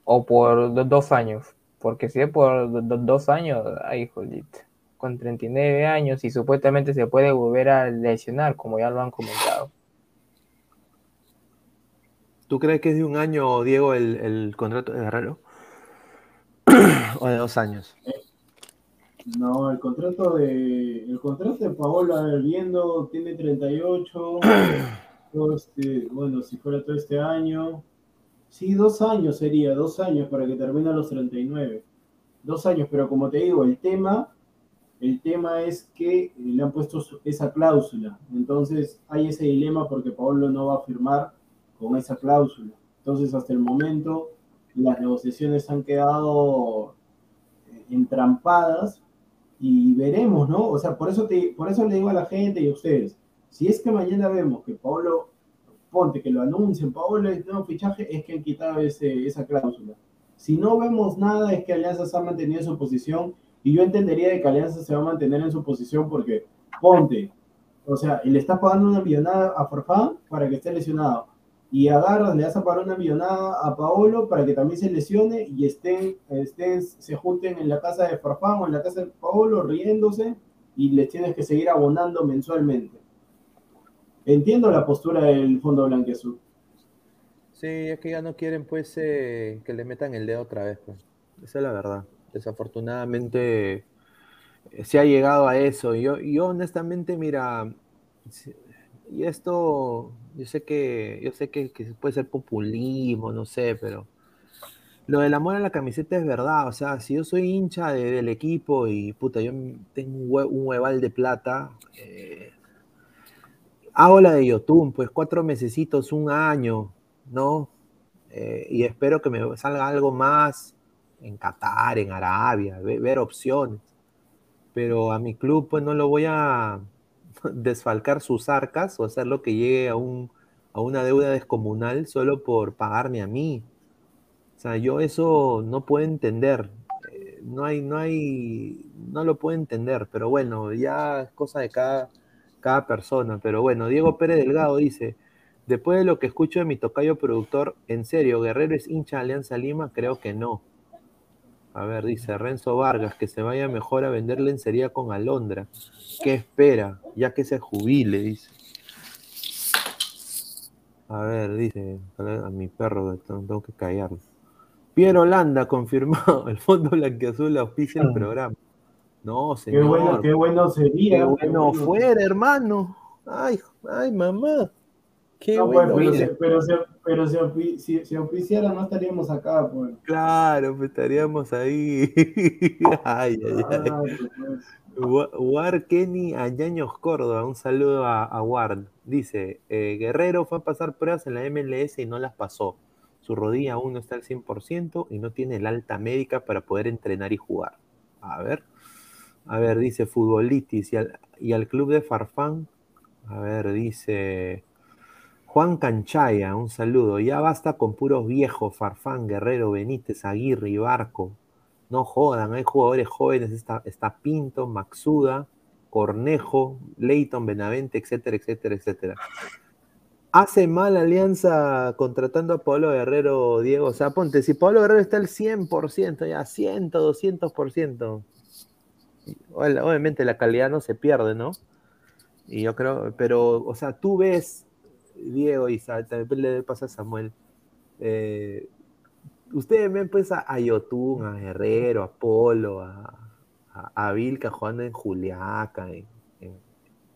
¿O por dos años? Porque si es por dos años, ay, jodita con 39 años y supuestamente se puede volver a lesionar, como ya lo han comentado. ¿Tú crees que es de un año, Diego, el, el contrato de Guerrero? ¿O de dos años? No, el contrato de el contrato de Paolo, a ver, viendo, tiene 38. este, bueno, si fuera todo este año, Sí, dos años sería, dos años para que termine a los 39. Dos años, pero como te digo, el tema, el tema es que le han puesto esa cláusula. Entonces hay ese dilema porque Paolo no va a firmar con esa cláusula. Entonces hasta el momento las negociaciones han quedado eh, entrampadas y veremos, ¿no? O sea, por eso, te, por eso le digo a la gente y a ustedes, si es que mañana vemos que Paolo, ponte que lo anuncien, Paolo es nuevo fichaje, es que han quitado ese, esa cláusula. Si no vemos nada, es que Alianza se ha mantenido en su posición y yo entendería de que Alianza se va a mantener en su posición porque, ponte, o sea, le estás pagando una millonada a Farfán para que esté lesionado y agarras, le das a parar una millonada a Paolo para que también se lesione y estén, estén, se junten en la casa de Farfán o en la casa de Paolo riéndose y les tienes que seguir abonando mensualmente. Entiendo la postura del Fondo Blanqueazul. Sí, es que ya no quieren pues eh, que le metan el dedo otra vez. Pues. Esa es la verdad. Desafortunadamente eh, se ha llegado a eso. Yo, yo honestamente, mira, y esto, yo sé que, yo sé que, puede ser populismo, no sé, pero lo del amor a la camiseta es verdad. O sea, si yo soy hincha del equipo y puta, yo tengo un, hueval de plata, eh, hago la de Yotun, pues cuatro mesecitos, un año, ¿no? Eh, y espero que me salga algo más en Qatar, en Arabia, ver opciones. Pero a mi club, pues no lo voy a desfalcar sus arcas o hacer lo que llegue a, un, a una deuda descomunal solo por pagarme a mí. O sea, yo eso no puedo entender. Eh, no hay, no hay, no lo puedo entender, pero bueno, ya es cosa de cada, cada persona. Pero bueno, Diego Pérez Delgado dice, después de lo que escucho de mi tocayo productor, ¿en serio, Guerrero es hincha de Alianza Lima? Creo que no. A ver, dice Renzo Vargas, que se vaya mejor a vender lencería con Alondra. ¿Qué espera? Ya que se jubile, dice. A ver, dice, a mi perro, tengo que callarlo. Pierre Holanda, confirmado. El Fondo Blanqueazul auspicia el ah. programa. No, señor. Qué bueno, qué bueno sería. Qué bueno, fuera, hermano. Ay, ay, mamá. Qué bueno. pero, pero si, si, si, oficiara no estaríamos acá, pues. Claro, pues estaríamos ahí. ay, ay, ay. Pues. Ward Kenny Añaños Córdoba, un saludo a, a Ward. Dice, eh, Guerrero fue a pasar pruebas en la MLS y no las pasó. Su rodilla aún no está al 100% y no tiene el alta médica para poder entrenar y jugar. A ver, a ver, dice Futbolitis y al, y al club de Farfán. A ver, dice Juan Canchaya, un saludo. Ya basta con puros viejos, Farfán, Guerrero, Benítez, Aguirre y Barco. No jodan, hay jugadores jóvenes, está, Pinto, Maxuda, Cornejo, Leighton, Benavente, etcétera, etcétera, etcétera. Hace mal Alianza contratando a Pablo Guerrero, Diego. O sea, ponte, si Pablo Guerrero está al 100%, ya 100, 200%, obviamente la calidad no se pierde, ¿no? Y yo creo, pero, o sea, tú ves Diego y también le pasa a Samuel. Eh, ustedes ven pues a, Yotun, a Herrero, a Polo, a, a, Vilca jugando en Juliaca, en,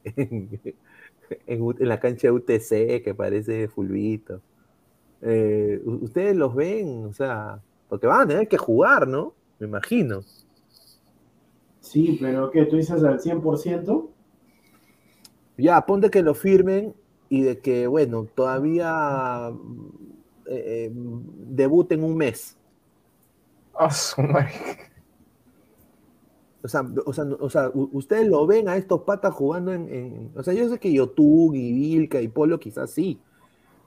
en, la cancha de UTC que parece fulvito. Eh, ustedes los ven, o sea, porque van a tener que jugar, ¿no? Me imagino. Sí, pero ¿qué? ¿Tú dices al 100%? Ya, ponte que lo firmen y de que, bueno, todavía eh, eh debuten un mes. Oh, o sea, o sea, o sea, ustedes lo ven a estos patas jugando en, O sea, yo sé que Yotun y Vilca y Polo quizás sí.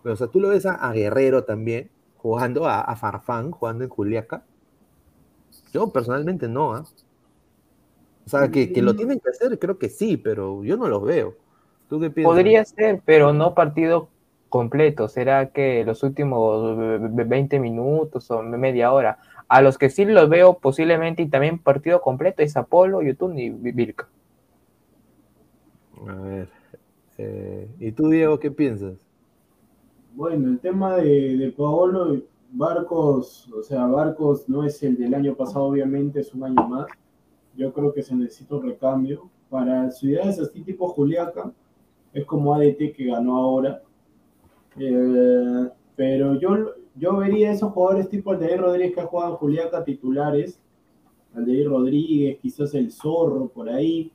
Pero, o sea, tú lo ves a, Guerrero también, jugando a, Farfán, jugando en Juliaca. Yo personalmente no, ¿ah? O sea, que, que, lo mm. tienen que hacer, creo que sí, pero yo no los veo. Podría ser, pero no partido completo. Será que los últimos 20 minutos o media hora. A los que sí los veo posiblemente y también partido completo es Apolo, YouTube y Vilca. A ver. Eh, ¿Y tú, Diego, qué piensas? Bueno, el tema de, de Paolo, Barcos, o sea, Barcos no es el del año pasado, obviamente, es un año más. Yo creo que se necesita un recambio. Para ciudades así tipo Juliaca, es como ADT que ganó ahora. Eh, Pero yo, yo vería esos jugadores tipo Aldair Rodríguez que ha jugado en Juliaca titulares, Aldair Rodríguez, quizás el Zorro por ahí.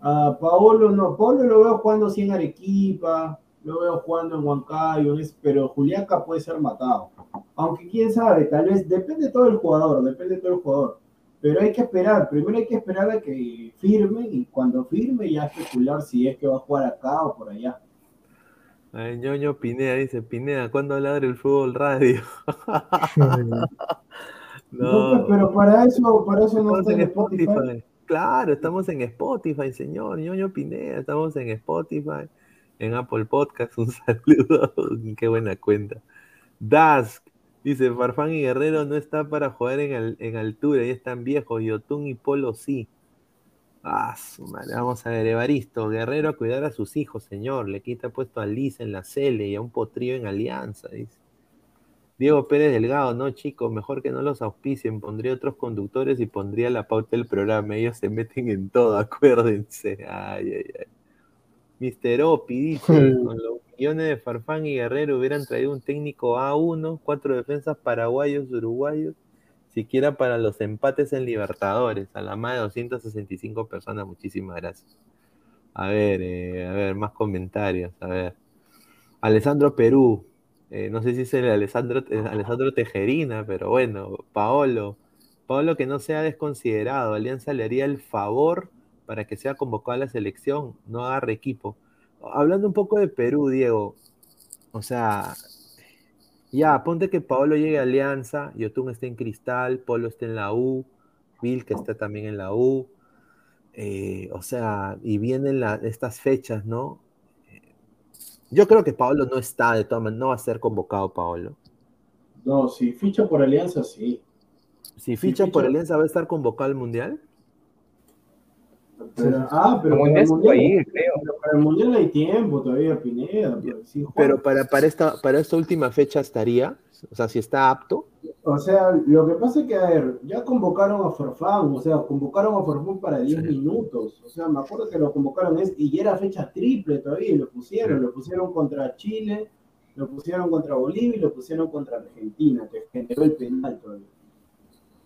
A Paolo no, Paolo lo veo jugando así en Arequipa, lo veo jugando en Huancayo, pero Juliaca puede ser matado. Aunque quién sabe, tal vez depende todo el jugador, depende todo el jugador. Pero hay que esperar, primero hay que esperar a que firme y cuando firme ya especular si es que va a jugar acá o por allá. Ay, ñoño Pineda dice, Pineda, ¿cuándo ladre el fútbol radio? no, pero para eso, para eso no está en Spotify. Claro, estamos en Spotify, señor, ñoño Pineda, estamos en Spotify en Apple Podcast. Un saludo. Qué buena cuenta. Dask dice: Farfán y Guerrero no está para jugar en, en altura, ya están viejos. Yotun y Polo sí. Ah, su madre. Vamos a ver, Evaristo. Guerrero a cuidar a sus hijos, señor. Le quita puesto a Liz en la Cele y a un potrillo en Alianza, dice. Diego Pérez Delgado, no chicos, mejor que no los auspicien, pondría otros conductores y pondría la pauta del programa, ellos se meten en todo, acuérdense. Ay, ay, ay. Mr. Opi dice, con los de Farfán y Guerrero hubieran traído un técnico A1, cuatro defensas paraguayos, uruguayos, siquiera para los empates en Libertadores, a la más de 265 personas, muchísimas gracias. A ver, eh, a ver, más comentarios, a ver. Alessandro Perú, eh, no sé si es el Alessandro, Alessandro Tejerina, pero bueno, Paolo, Paolo que no sea desconsiderado, Alianza le haría el favor para que sea convocado a la selección, no agarre equipo. Hablando un poco de Perú, Diego, o sea, ya, ponte que Paolo llegue a Alianza, Yotun esté en Cristal, Polo esté en la U, Bill que está también en la U, eh, o sea, y vienen estas fechas, ¿no? Yo creo que Paolo no está, de todas maneras, no va a ser convocado Paolo. No, si ficha por Alianza, sí. Si ficha, por Alianza, ¿va a estar convocado al Mundial? Ah, pero para el, mundial, para el mundial hay tiempo todavía, Pineda. Pero, para, para, esta, para esta última fecha estaría, o sea, si está apto. O sea, lo que pasa es que, a ver, ya convocaron a Forfán, o sea, convocaron a Forfán para 10 minutos. O sea, me acuerdo que lo convocaron es, y era fecha triple todavía, y lo pusieron, lo pusieron contra Chile, lo pusieron contra Bolivia y lo pusieron contra Argentina, que generó el penal todavía.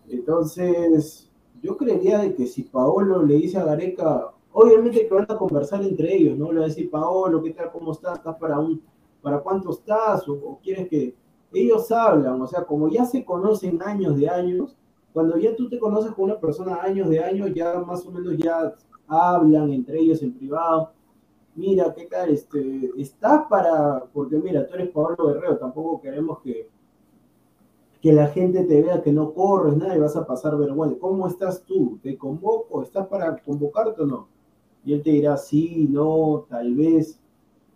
Entonces, yo creería de que si Paolo le dice a Gareca, obviamente que van a conversar entre ellos, ¿no? Le va a decir, Paolo, ¿qué tal? ¿Cómo estás? ¿Estás para un, para cuánto estás? O, quieres que ellos hablan, o sea, como ya se conocen años de años, cuando ya tú te conoces con una persona años de años, ya más o menos ya hablan entre ellos en privado. Mira, ¿qué tal? Este, estás para, porque mira, tú eres Pablo Guerrero, tampoco queremos que, que la gente te vea que no corres nada y vas a pasar vergüenza. ¿Cómo estás tú? ¿Te convoco? ¿Estás para convocarte o no? Y él te dirá, sí, no, tal vez.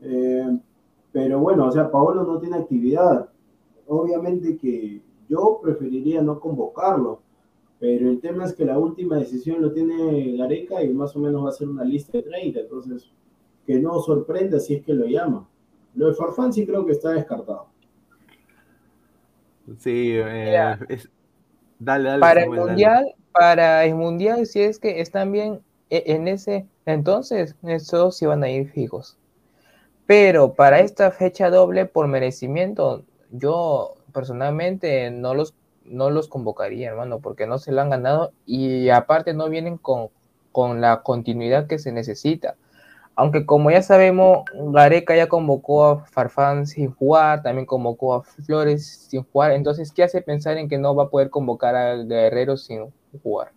Eh, pero bueno, o sea, Paolo no tiene actividad. Obviamente que yo preferiría no convocarlo, pero el tema es que la última decisión lo tiene Gareca y más o menos va a ser una lista de 30, entonces que no sorprenda si es que lo llama. Lo de Farfán sí creo que está descartado. Sí, eh, dale, dale. Para el mundial, para el mundial, si es que están bien e, en ese entonces, esos van a ir fijos. Pero para esta fecha doble por merecimiento, yo personalmente no los, no los convocaría, hermano, porque no se lo han ganado y aparte no vienen con, con la continuidad que se necesita. Aunque como ya sabemos, Gareca ya convocó a Farfán sin jugar, también convocó a Flores sin jugar, entonces, ¿qué hace pensar en que no va a poder convocar a Guerrero sin jugar?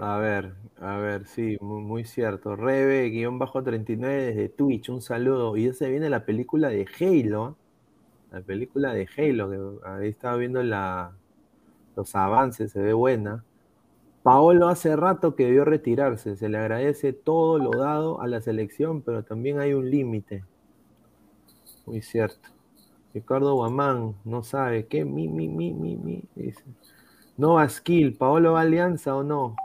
A ver, a ver, sí, muy, cierto. Rebe, guion bajo 39 desde Twitch, un saludo. Y ya se viene la película de Halo, la película de Halo, que ahí estaba viendo los avances, se ve buena. Paolo hace rato que debió retirarse, se le agradece todo lo dado a la selección, pero también hay un límite. Muy cierto. Ricardo Guamán no sabe qué, mi, mi, mi, mi, mi, dice. No a skill, ¿Paolo va a Alianza o no?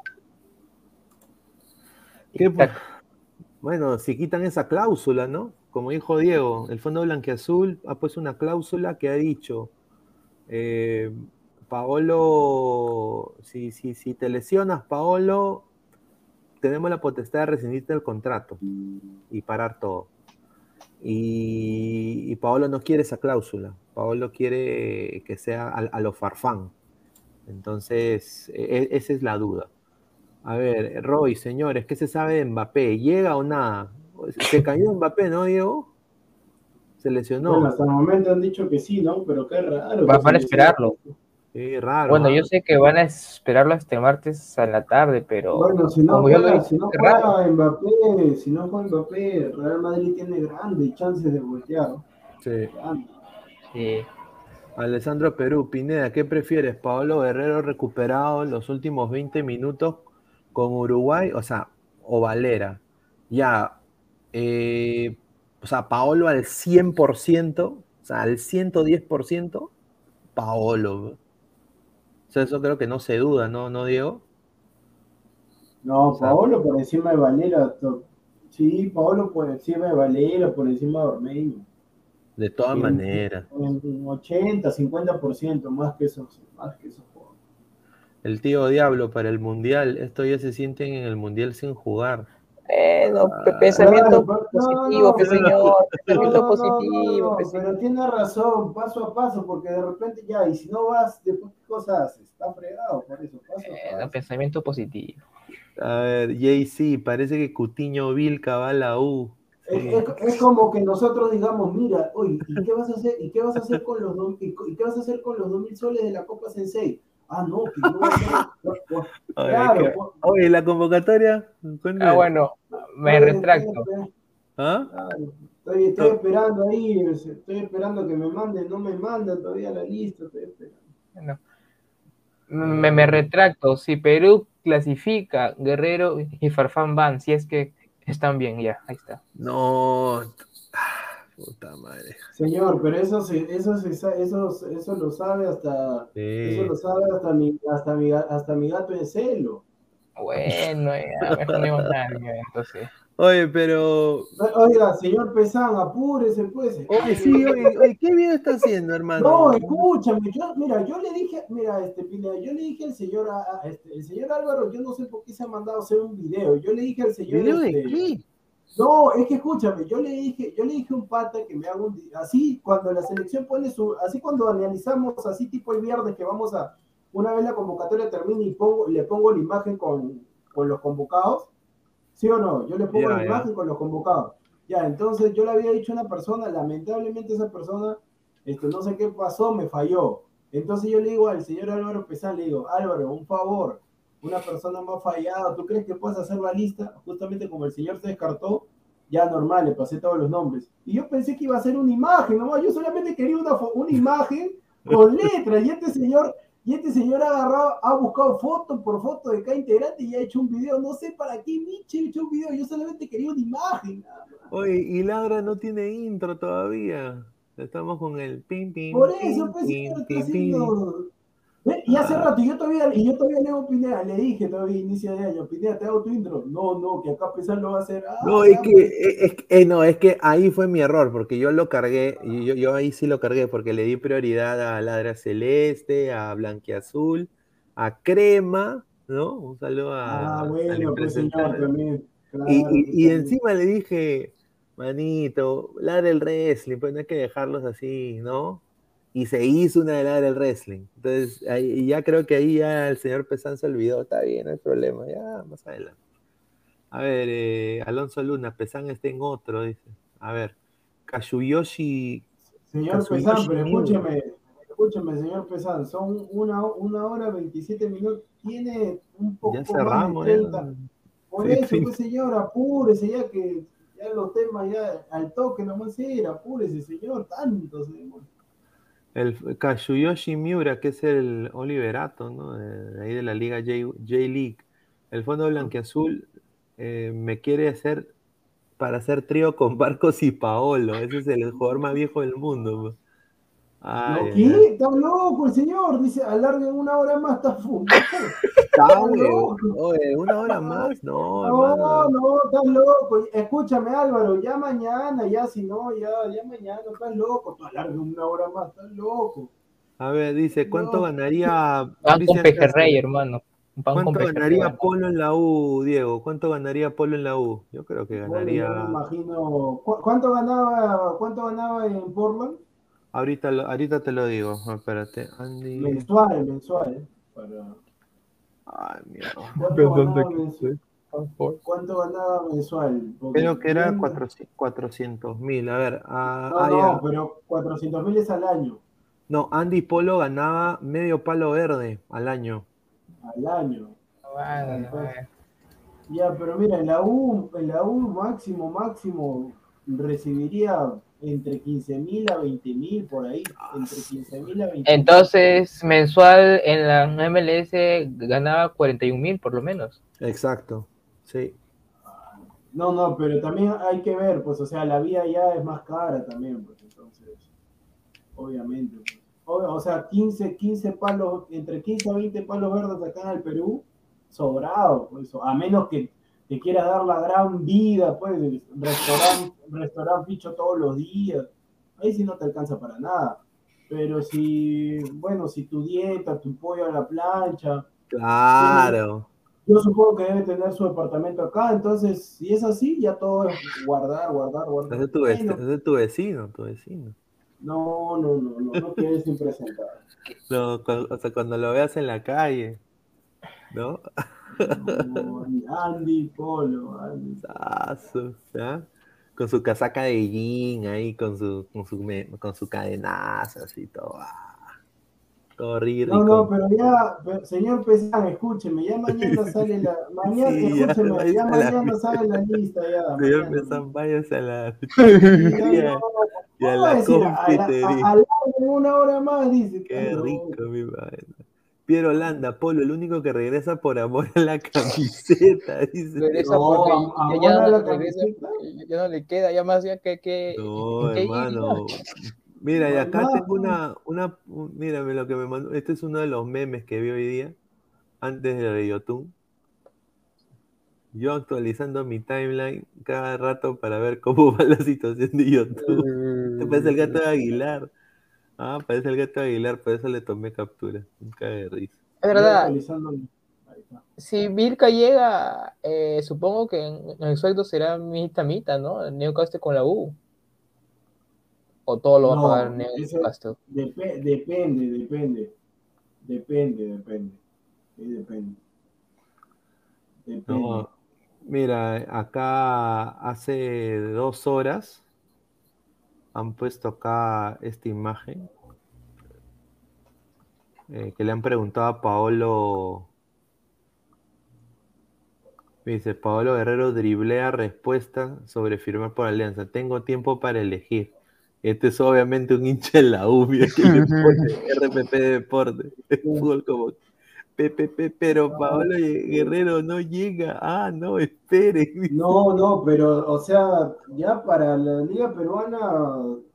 Bueno, si quitan esa cláusula, ¿no? Como dijo Diego, el Fondo Blanqueazul ha puesto una cláusula que ha dicho, eh, Paolo, si, si, si te lesionas, Y, y Paolo no quiere esa cláusula. Paolo quiere que sea a, a lo farfán. Entonces, e- esa es la duda. A ver, Roy, señores, ¿qué se sabe de Mbappé? ¿Llega o nada? Se cayó Mbappé, ¿no, Diego? Se lesionó. Bueno, hasta el momento han dicho que sí, ¿no? Pero qué raro. Va- que van a Sí, raro. Bueno, yo sé que van a esperarlo hasta el martes a la tarde, pero Bueno, si no, juega, dije, si no qué juega Mbappé, si no juega Mbappé, Real Madrid tiene grandes chances de voltear. Sí. Grandes. Sí. Alessandro Perú, Pineda, ¿qué prefieres? ¿Paolo Guerrero recuperado en los últimos 20 minutos con Uruguay? O sea, o Valera. Ya, eh, o sea, Paolo al 100%, o sea, al 110%, Paolo. Sea, eso creo que no se duda, ¿no, ¿No Diego? No, Paolo por encima de Valera. Sí, Paolo por encima de Valera, por encima de Ormeño. De todas maneras. En 80, 50% más que esos, más que esos jugadores. El tío Diablo para el Mundial. Esto ya se sienten en el Mundial sin jugar. Bueno, pe- pensamiento Claro, positivo, no, señor. No, Pensamiento no, positivo, no, no, pe, pero tiene razón, paso a paso, porque de repente ya, y si no vas, después qué cosa haces, está fregado por eso, paso a Bueno, paso. pensamiento positivo. A ver, JC, parece que Cutiño Vilca va a la U. Es, Sí. es- es como que nosotros digamos, mira, oye, ¿y qué vas a hacer? ¿Y qué vas a hacer con los dos, y, y qué vas a hacer con los dos mil soles de la Copa Sensei? Ah, no, que no Oye, claro, ¿qué- pues, oye, la convocatoria. ¿Cuándo Ah, bueno, me retracto. estoy- ¿Ah? claro, Estoy, estoy esperando ahí, estoy esperando que me manden, no me mandan todavía la lista, estoy esperando. Bueno, me, me retracto. Si Perú clasifica, Guerrero y Farfán van, si es que están bien, ya, ahí está. No. Puta madre. Señor, pero eso se, eso se eso, eso lo sabe hasta, Sí. eso lo sabe hasta mi, hasta mi, hasta mi gato en celo. Bueno, ya, mejor no ya, entonces. Oye, pero. Oiga, señor Pesán, apúrese, pues. Oye, sí, oye, oye, ¿qué bien está haciendo, hermano? No, escúchame, yo, mira, yo le dije, mira, este, Pineda, yo le dije al señor, a- a- este, el señor Álvaro, yo no sé por qué se ha mandado a hacer un video, yo le dije al señor, ¿Video de este, qué? No, es que escúchame, yo le dije, yo le dije a un pata que me haga un, así cuando la selección pone su, así cuando analizamos, así tipo el viernes que vamos a, una vez la convocatoria termine y pongo, le pongo la imagen con, con los convocados, ¿sí o no? Yo le pongo la imagen con los convocados. Ya, entonces yo le había dicho a una persona, lamentablemente esa persona, este, no sé qué pasó, me falló. Entonces yo le digo al señor Álvaro Pesán, le digo, Álvaro, un favor, una persona más fallada, ¿tú crees que puedes hacer la lista? Justamente como el señor se descartó, ya normal, le pasé todos los nombres. Y yo pensé que iba a ser una imagen, no, yo solamente quería una, una imagen con letras, y este señor, y este señor ha agarrado, ha buscado foto por foto de cada integrante y ha hecho un video, no sé para qué Miche ha hecho un video, yo solamente quería una imagen. Oye, y Ladra no tiene intro todavía. Estamos con el pim pim. Por eso, pues, pim, señor, está pim, pim. Y hace Ah. rato, yo todavía, y yo todavía le digo Pineda, le dije todavía inicio de año, Pineda, te hago tu intro. No, no, que acá Pesán lo va a hacer. Ah, No, es que, pues. es, es- eh, no, es que ahí fue mi error, porque yo lo cargué, y yo, yo ahí sí lo cargué, porque le di prioridad a Ladra Celeste, a Blanquiazul, a Crema, ¿no? Un saludo a, Ah, bueno, pues señor, también. Claro, Y, y- encima le dije, manito, ladra el wrestling, pues no hay que dejarlos así, ¿no? Y se hizo una de ladra el wrestling. Entonces, ahí, ya creo que ahí ya el señor Pesán se olvidó, está bien, no hay problema, ya más adelante. A ver, eh, Alonso Luna, Pesán está en otro, dice. A ver, Kazuyushi, Señor Kazuyoshi Pesán, pero escúcheme, escúcheme, señor Pesán, son una, una hora 27 minutos, tiene un poco ya más cerramos, de ya. 30. Por Sí, eso, sí. pues señor, apúrese ya que ya los temas ya al toque nomás era, apúrese, señor, tanto, señor. El Kazuyoshi Miura, que es el Oliverato, ¿no? De, ahí de la liga J- J-League. El Fondo Blanquiazul eh, me quiere hacer para hacer trío con Barcos y Paolo. Ese es el jugador más viejo del mundo. Ay, ¿No ay, qué? Está loco el señor, dice, alarguen una hora más, está loco. oye, una hora más, no, No, hermano. no, estás loco. Escúchame, Álvaro, ya mañana, ya si no, ya, ya mañana, estás loco. Tú una hora más, estás loco. A ver, dice, ¿cuánto No. ganaría Van con Pejerrey, hermano. Pan ¿Cuánto ganaría. Polo en la U, Diego? ¿Cuánto ganaría Polo en la U? Yo creo que Bueno, ganaría. yo me imagino. ¿cu- ¿Cuánto ganaba, cuánto ganaba en Portland? Ahorita, lo- ahorita te lo digo. Espérate. Andy. Mensual, mensual. Para... Ay, mierda. ¿Cuánto, ganaba mensual? ¿Cuánto ganaba mensual? Porque Creo que era bien- 400 mil. A ver. ah, No, ah, no, pero 400 mil es al año. No, Andy Polo ganaba medio palo verde al año. Al año. Bueno, bueno. Ya, pero mira, en la U, en la U máximo, máximo recibiría entre 15 mil a 20 mil por ahí. Entre 15 mil a 20 Entonces, mensual en la MLS ganaba 41 mil por lo menos. Exacto. Sí. No, no, pero también hay que ver, pues, o sea, la vida ya es más cara también, pues, entonces, obviamente. pues. Obvio, o sea, 15, 15 palos, entre 15 a 20 palos verdes acá en el Perú, sobrado, pues, a menos que te quieras dar la gran vida, pues, restaurante, restaurante ficho todos los días, ahí sí no te alcanza para nada. Pero si, bueno, si tu dieta, tu pollo a la plancha, Claro. yo supongo que debe tener su departamento acá, entonces, si es así, ya todo es guardar, guardar, guardar. Es tu, vec- Bueno, ese es tu vecino, tu vecino. no, no, no, no, no quieres impresentar. No, o sea, cuando lo veas en la calle, ¿no? Andy Polo, Andy. Sazo, ¿ya? Con su casaca de jean ahí, con su, con su, con su cadenaza, así todo. ah, Todo. No, no, pero ya, señor Pesán, escúcheme, ya mañana sale la, mañana, Sí, escúcheme, ya la mañana sale la lista ya. Señor mañana. Pesán, váyase a la. Ya, ya, no, una hora más, dice. Qué rico, mi madre. Piero Holanda, Polo, el único que regresa por amor a la camiseta, dice. Regresa No, porque a- ya, no la le regresa, camiseta. porque ya no le queda, ya más ya que, que No, ¿en qué hermano. Mira, y acá tengo una, una, un- mírame lo que me mandó. Este es uno de los memes que vi hoy día, antes de Yotun. Yo actualizando mi timeline cada rato para ver cómo va la situación de Yotun. Te parece el gato de Aguilar. Ah, parece el gato de Aguilar, por eso le tomé captura. Un caga de risa. Es verdad, si Vilca llega, eh, supongo que en, en el sueldo será mitad mitad, ¿no? El Newcastle con la U. O todo lo va No, a pagar Newcastle. Depe- depende, depende. Depende, depende. Sí, depende. Depende. No, mira, acá hace dos horas han puesto acá esta imagen eh, que le han preguntado a Paolo. Dice, Paolo Guerrero driblea respuesta sobre firmar por Alianza. Tengo tiempo para elegir. Este es obviamente un hincha en la U, que le pone RPP Deporte. Fútbol como PPP, pero Paolo Guerrero no llega. Ah, no, espere. No, no, pero, o sea, ya para la Liga Peruana,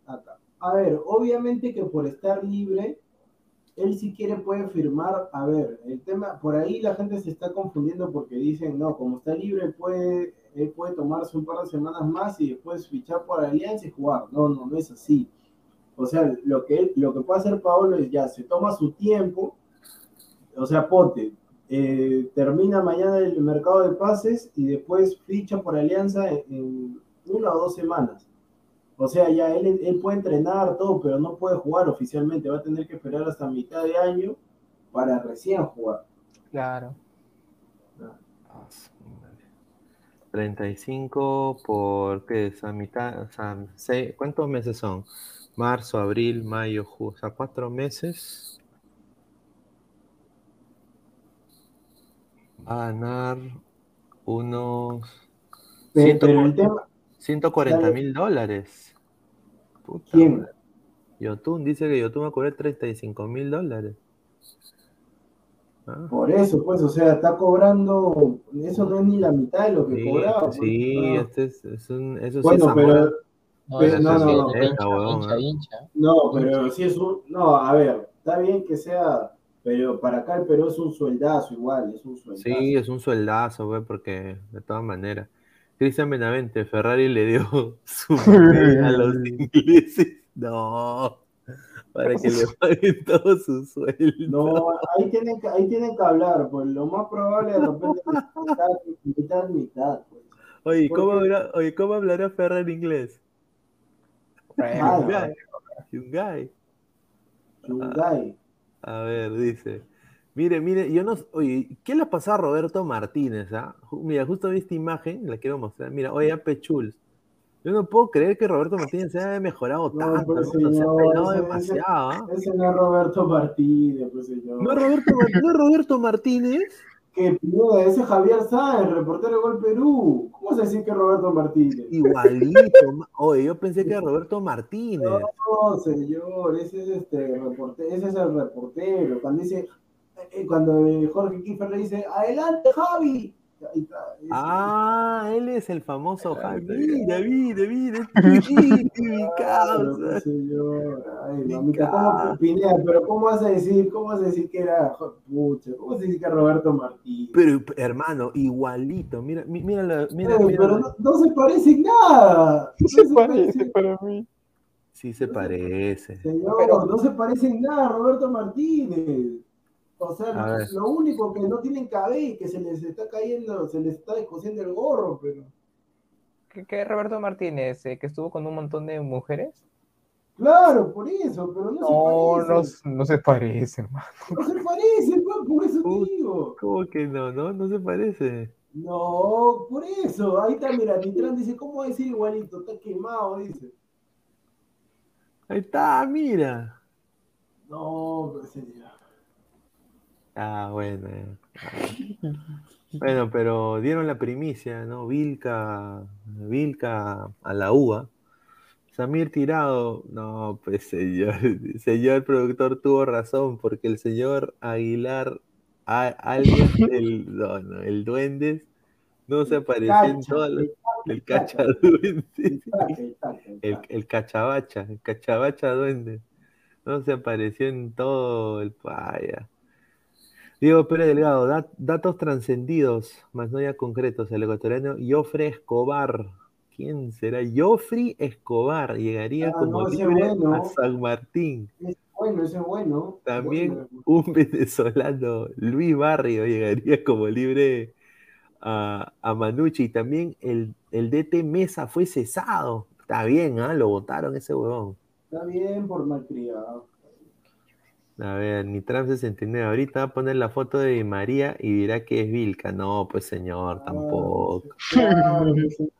a, a ver, obviamente que por estar libre, él si quiere puede firmar, a ver, el tema, por ahí la gente se está confundiendo porque dicen, no, como está libre, puede, él puede tomarse un par de semanas más y después fichar por Alianza y jugar. No, no, no es así. O sea, lo que, él- lo que puede hacer Paolo es ya, se toma su tiempo, o sea, ponte, eh, termina mañana el mercado de pases y después ficha por Alianza en, en una o dos semanas. O sea, ya él, él puede entrenar todo, pero no puede jugar oficialmente. Va a tener que esperar hasta mitad de año para recién jugar. Claro. 35 por, ¿qué es? A mitad, o sea, seis- ¿cuántos meses son? Marzo, abril, mayo, julio, o sea, cuatro meses. A ganar unos Pero, Ciento pero cu- el tema, 140 Dale. mil dólares. Puta ¿quién? madre. Yotun dice que Yotun va a cobrar 35 mil dólares. Ah, Por eso, pues, o sea, está cobrando, eso no es ni la mitad de lo que sí, cobraba. pues. sí, Ah. este es, es un, eso sí Bueno, es pero. No, Pero no, no, no. hincha, Esta, huevón, hincha, hincha. no, pero sí es un, no, a ver, está bien que sea, pero para acá el Perú es un sueldazo igual, es un sueldazo. Sí, es un sueldazo, güey, porque de todas maneras. Cristian Benavente, Ferrari le dio su a los ingleses. No. para que le paguen todo su sueldo. No, ahí tienen que, ahí tienen que hablar, pues lo más probable de repente es mitad, mitad, mitad, pues. Oye, ¿cómo, Porque- habla- oye, ¿cómo hablará Ferrer en inglés? Ah, Hyundai. Hyundai. A ver, dice. Mire, mire, yo no. Oye, ¿qué le pasó a Roberto Martínez? ah? Mira, justo vi esta imagen, la quiero mostrar. Mira, oye, Ape Chuls. Yo no puedo creer que Roberto Martínez se haya mejorado No, tanto. pues, ¿no? Se ha señor, pelado ese- demasiado. ¿ah? Ese no es Roberto Martínez, pues señor. ¿No es Roberto, no es Roberto Martínez? Que Pineda, ese es Javier Sáenz, reportero de Gol Perú. ¿Cómo a decir que Roberto Martínez? Igualito. Oye, yo pensé que era Roberto Martínez. No, señor, ese es este reportero, ese es el reportero. Cuando dice, eh, cuando eh, Jorge Kiefer le dice, adelante Javi. Ahí está, ese. Ah, él es el famoso Javi. Mira, mira, mira. Mi causa. señor. Ay, Mi mamita. ¿cómo, Pineda, pero ¿cómo vas a decir, cómo vas a decir que era, pucha, cómo vas a decir que es Roberto Martínez? Pero, hermano, igualito. Mira, mira, mira. pero no, no se parece en nada. No Se parece para mí. Sí se parece. Señor, Pero- no se parece en nada a Roberto Martínez. O sea, lo único que no tienen cabello, que se les está cayendo, se les está descosiendo el gorro, pero. ¿Qué, qué Roberto Martínez, eh, que estuvo con un montón de mujeres? Claro, por eso, pero no, No, se no, parece. no se parece, hermano. No se parece, por eso Uy. digo. ¿Cómo que no? No, no se parece. No, por eso. Ahí está, mira, Nitran dice, ¿cómo va a decir igualito? Está quemado, dice. Ahí está, mira. No, pues señor. Ah, bueno. ya. Bueno, pero dieron la primicia, ¿no? Vilca, Vilca a la UA. Samir Tirado, no, pues señor, señor productor tuvo razón, porque el señor Aguilar, a- alguien, el, no, no, el Duendes, no se apareció en todas las, el cacha, duende, el el el, cacha. el cachabacha, el cachabacha duende, no se apareció en todo el paya. Diego Pérez Delgado, dat- datos trascendidos, más no ya concretos. El ecuatoriano Joffre Escobar. ¿Quién será? Joffrey Escobar llegaría Ah, como no, libre bueno. a San Martín. Es bueno, ese es bueno. También Bueno. un venezolano, Luis Barrio, llegaría como libre a, a Manucci. Y también el, el DT Mesa fue cesado. Está bien, ¿ah? Lo votaron ese huevón. Está bien por malcriado. A ver, Nitram 69. Ahorita va a poner la foto de María y dirá que es Vilca. No, pues señor, tampoco. Claro, ese-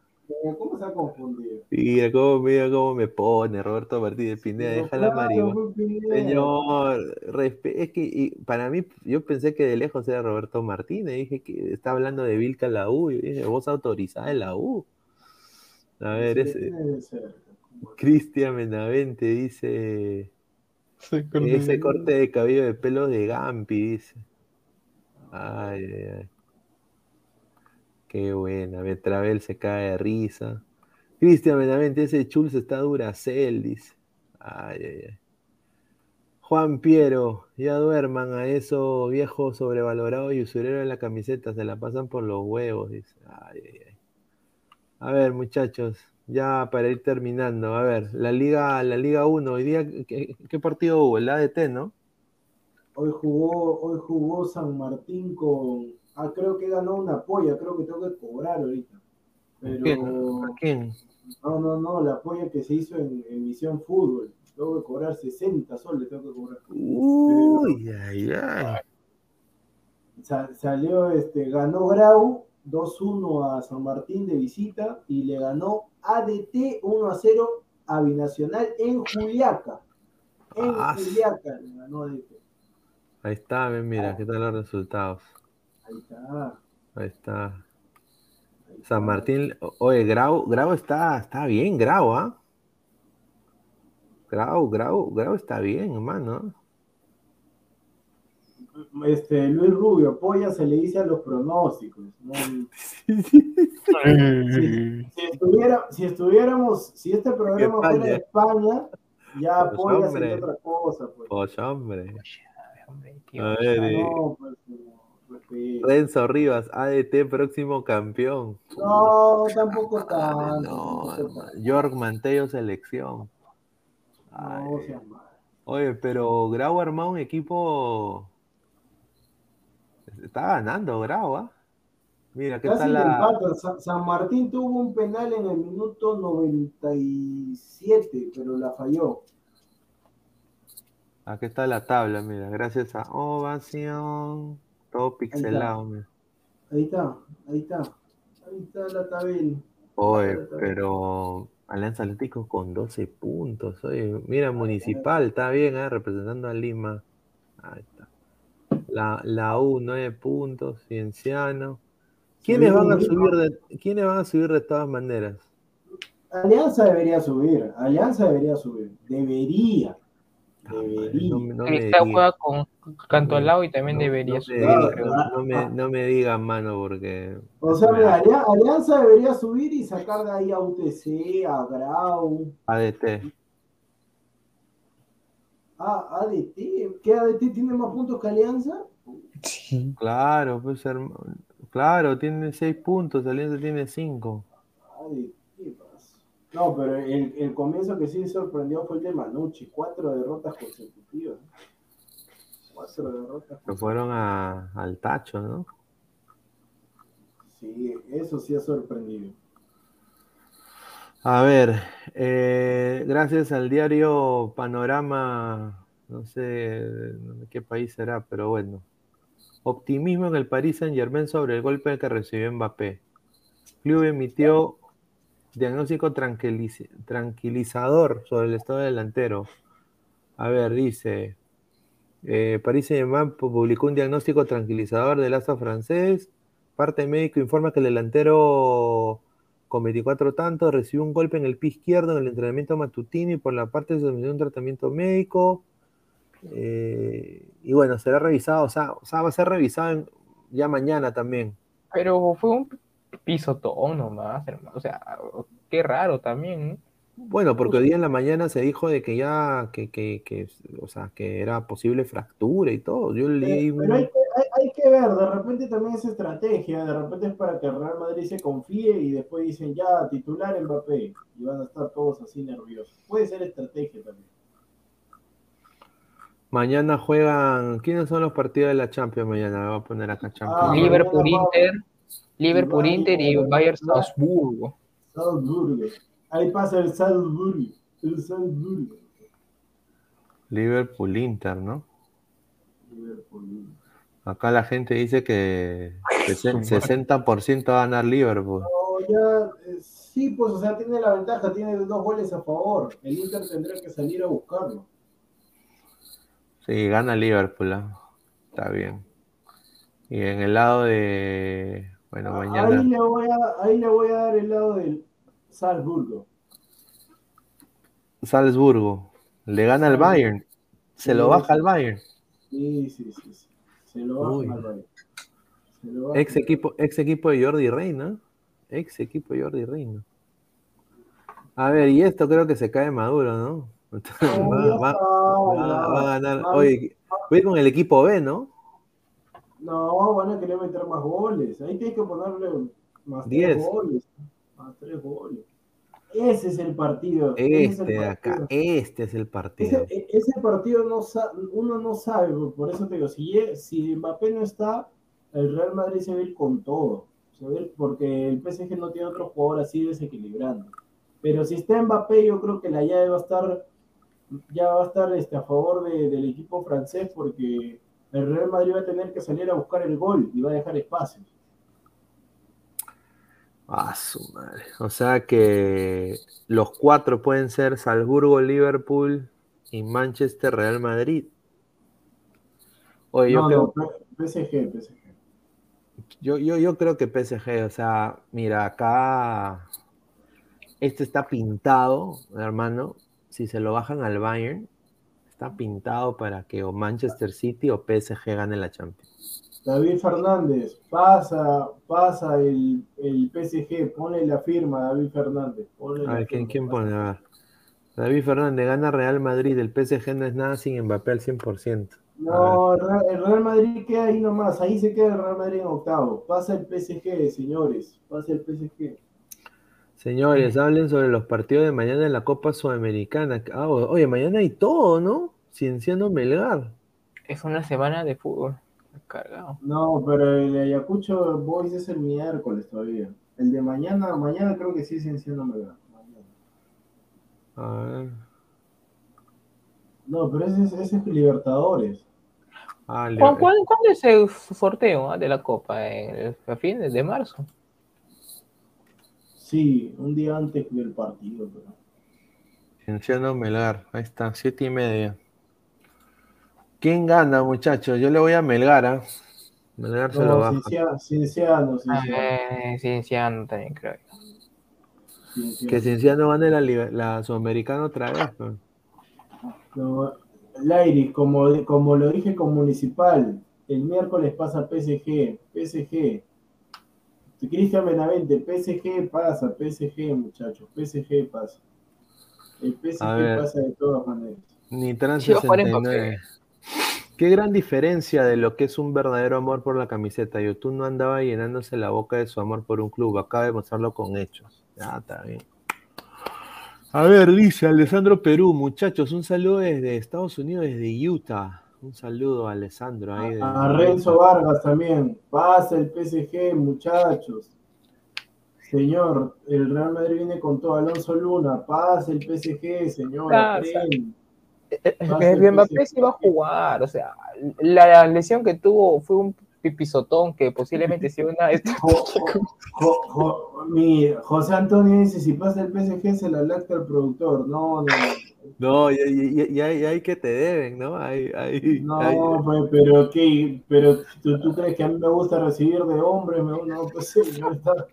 ¿Cómo se ha confundido? Mira cómo, mira cómo me pone Roberto Martínez Pineda, deja la claro, marihuana. Señor, es que y para mí, yo pensé que de lejos era Roberto Martínez, dije que está hablando de Vilca la U, y dije, voz autorizada en la U. A ver, ese. Cristian Menavente dice, ese corte de cabello de pelo de Gampi, dice. Ay, ay, ay. Qué buena, Betravel se cae de risa. Cristian Benavente, ese Chulz está duracel, dice. Ay, ay, ay. Juan Piero, ya duerman a eso viejo sobrevalorado y usurero en la camiseta, se la pasan por los huevos, dice. Ay, ay, ay. A ver, muchachos, ya para ir terminando, a ver, la Liga, la Liga 1, hoy día, ¿qué, qué partido hubo? El ADT, ¿no? Hoy jugó, hoy jugó San Martín con. Ah, creo que ganó una polla, creo que tengo que cobrar ahorita. Pero. ¿Quién? ¿A quién? No, no, no, la polla que se hizo en, en Misión Fútbol. Tengo que cobrar 60 soles, tengo que cobrar. Uy, ay, ay. Sa- salió, este, ganó Grau 2-1 a San Martín de visita y le ganó ADT 1-0 a Binacional en Juliaca. En Ah, Juliaca le ganó ADT. Ahí está, mira, ¿qué tal los resultados? Ahí está. Ahí está. ahí está. San Martín, oye, Grau, Grau está, está bien, Grau, ¿ah? Grau, Grau, Grau está bien, hermano. Este, Luis Rubio, polla se le dice a los pronósticos. ¿no? Si, si estuviera, si estuviéramos, si este programa España. fuera de España, ya Pues, polla hombre. sería otra cosa. Pues. Pues, hombre. A ver, eh, no, pues, no, respeto. Renzo Rivas, ADT próximo campeón. No, tampoco tanto. no. York Manteo selección. No. Oye, pero Grau armado un equipo. Está ganando Grau, ¿ah? Mira, ¿qué Casi tal la. empatan. Sa- San Martín tuvo un penal en el minuto 97, pero la falló. Aquí está la tabla, mira, gracias a Ovación. Todo pixelado, mira. Ahí está, ahí está. Ahí está la tabela. Oye, pero Alianza Atlético con 12 puntos. Oye, mira, Municipal, está bien, ¿eh? representando a Lima. Ahí está. La, la U, 9 puntos, Cienciano. ¿Quiénes van a subir de, ¿quiénes van a subir de todas maneras? Alianza debería subir. Alianza debería subir. Debería. Debería. No, me- no me Cristal juega con Cantolao y también No, debería no me subir, no me, no me digas, mano, porque. O sea, Alianza debería subir y sacar de ahí a UTC, a Grau, ADT. A ADT. ¿Qué ADT tiene más puntos que Alianza? Claro, pues hermano. Claro, tiene 6 puntos, Alianza tiene 5. ADT, pas. No, pero el, el comienzo que sí sorprendió fue el de Manucci. Cuatro derrotas consecutivas. Cuatro derrotas. Se fueron a- al tacho, ¿no? Sí, eso sí ha sorprendido. A ver, eh, gracias al diario Panorama, no sé de qué país será, pero bueno. Optimismo en el Paris Saint Germain sobre el golpe que recibió Mbappé. Club emitió diagnóstico tranquiliz- tranquilizador sobre el estado delantero. A ver, dice, eh, Paris Saint-Germain pu- publicó un diagnóstico tranquilizador del astro francés. Parte médico informa que el delantero con 24 tantos recibió un golpe en el pie izquierdo en el entrenamiento matutino y por la parte se sometió un tratamiento médico. Eh, y bueno, será revisado, o sea, o sea, va a ser revisado en- ya mañana también. Pero fue un pisotón nomás, hermano. O sea, qué raro también. ¿no? Bueno, porque hoy día en la mañana se dijo de que ya, que, que, que, o sea, que era posible fractura y todo. Yo leí Eh, un... Pero hay que, ver, de repente también es estrategia, de repente es para que el Real Madrid se confíe y después dicen ya, titular Mbappé, y van a estar todos así nerviosos. Puede ser estrategia también. Mañana juegan. ¿Quiénes son los partidos de la Champions mañana? Me voy a poner acá Champions. Ah, Liverpool, mañana Inter, Liverpool, Inter y Bayern Salzburgo. Salzburgo. Ahí pasa el Salzburgo. El Salzburgo. Liverpool Inter, ¿no? Liverpool. Acá la gente dice que sesen- 60% va a ganar Liverpool. No, ya, eh, sí, pues, o sea, tiene la ventaja, tiene dos goles a favor. El Inter tendrá que salir a buscarlo. Sí, gana Liverpool. ¿ah? Está bien. Y en el lado de. Bueno, Ahí mañana. le, voy a, ahí le voy a dar el lado del Salzburgo. Salzburgo. Le gana al Bayern. Se lo baja al Bayern. Sí, sí, sí. sí. Se lo Bayern. Se lo bajan. Ex equipo, ex equipo de Jordi Reina. Ex equipo de Jordi Reina. A ver, y esto creo que se cae maduro, ¿no? No, Va- va- va- va a ganar. Va- Oye, voy con el equipo B, ¿no? No, van a querer meter más goles. Ahí tienes que ponerle más Diez. tres goles. Más tres goles. Ese es el partido. ese es el Este de acá, partido. este es el partido. Ese, ese partido no uno no sabe, por eso te digo, si, si Mbappé no está, el Real Madrid se va a ir con todo, se va a ir porque el PSG no tiene otro jugador así desequilibrando. Pero si está Mbappé, yo creo que la llave va a estar, ya va a estar este, a favor de- del equipo francés porque el Real Madrid va a tener que salir a buscar el gol y va a dejar espacios. Ah, su madre. O sea que los cuatro pueden ser Salzburgo, Liverpool y Manchester, Real Madrid. Oye, yo, creo, no, PSG, PSG. yo, yo, yo creo que PSG, o sea, mira, acá este está pintado, hermano. Si se lo bajan al Bayern, está pintado para que o Manchester City o PSG gane la Champions. David Fernández, pasa, pasa el, el PSG, ponle la firma, David Fernández. ponle A la ver, ¿quién, firma. quién pone? A ver. David Fernández gana Real Madrid, el PSG no es nada sin Mbappé al 100%. No, el Real- el Real Madrid queda ahí nomás, ahí se queda el Real Madrid en octavo. Pasa el PSG, señores, pasa el PSG. Señores, hablen sobre los partidos de mañana en la Copa Sudamericana. Ah, oye, mañana hay todo, ¿no? Cienciano Melgar. Es una semana de fútbol. Cargado. No, pero el Ayacucho Boys es el miércoles todavía. El de mañana, mañana creo que sí es Cienciano Melgar. Mañana. A ver. No, pero ese, es- ese es Libertadores. Ah, ¿Cuándo, es el sorteo ah, de la Copa? ¿El- ¿A fines de marzo? Sí, un día antes del partido. Pero... Melgar. Ahí está, siete y media. ¿Quién gana, muchachos? Yo le voy a Melgar, ¿ah? Melgar se lo No, baja. Cienciano, Cienciano, Ah, Cienciano, Eh, Cienciano también creo. Cienciano. Que Cienciano gane la, la Sudamericana otra vez. pues. No, Lairi, como, como lo dije con Municipal, el miércoles pasa PSG, PSG. Cristian Benavente, PSG pasa, PSG, muchachos, PSG pasa. El A ver. PSG pasa de todas maneras. A jugar 69. Qué gran diferencia de lo que es un verdadero amor por la camiseta. YouTube no andaba llenándose la boca de su amor por un club. Acaba de mostrarlo con hechos. Ya está bien. A ver, dice Alessandro Perú, muchachos, un saludo desde Estados Unidos, desde Utah. Un saludo a Alessandro ahí. de- A Renzo Vargas también, pasa el PSG, muchachos. Señor, el Real Madrid viene con todo. Alonso Luna, pasa el PSG, señor. Pasa. Pasa Eh, el Mbappé sí va a jugar, o sea, la lesión que tuvo fue un pipisotón que posiblemente sea una... Jo- jo- jo- mi José Antonio dice, si pasa el PSG se la lacta el productor. No, no, No, y, y- y- y hay, y hay que te deben, ¿no? Hay, hay- no, hay- pues, pero ¿qué? Pero ¿tú, tú crees que a mí me gusta recibir de hombres, me, no, pues sí, no está,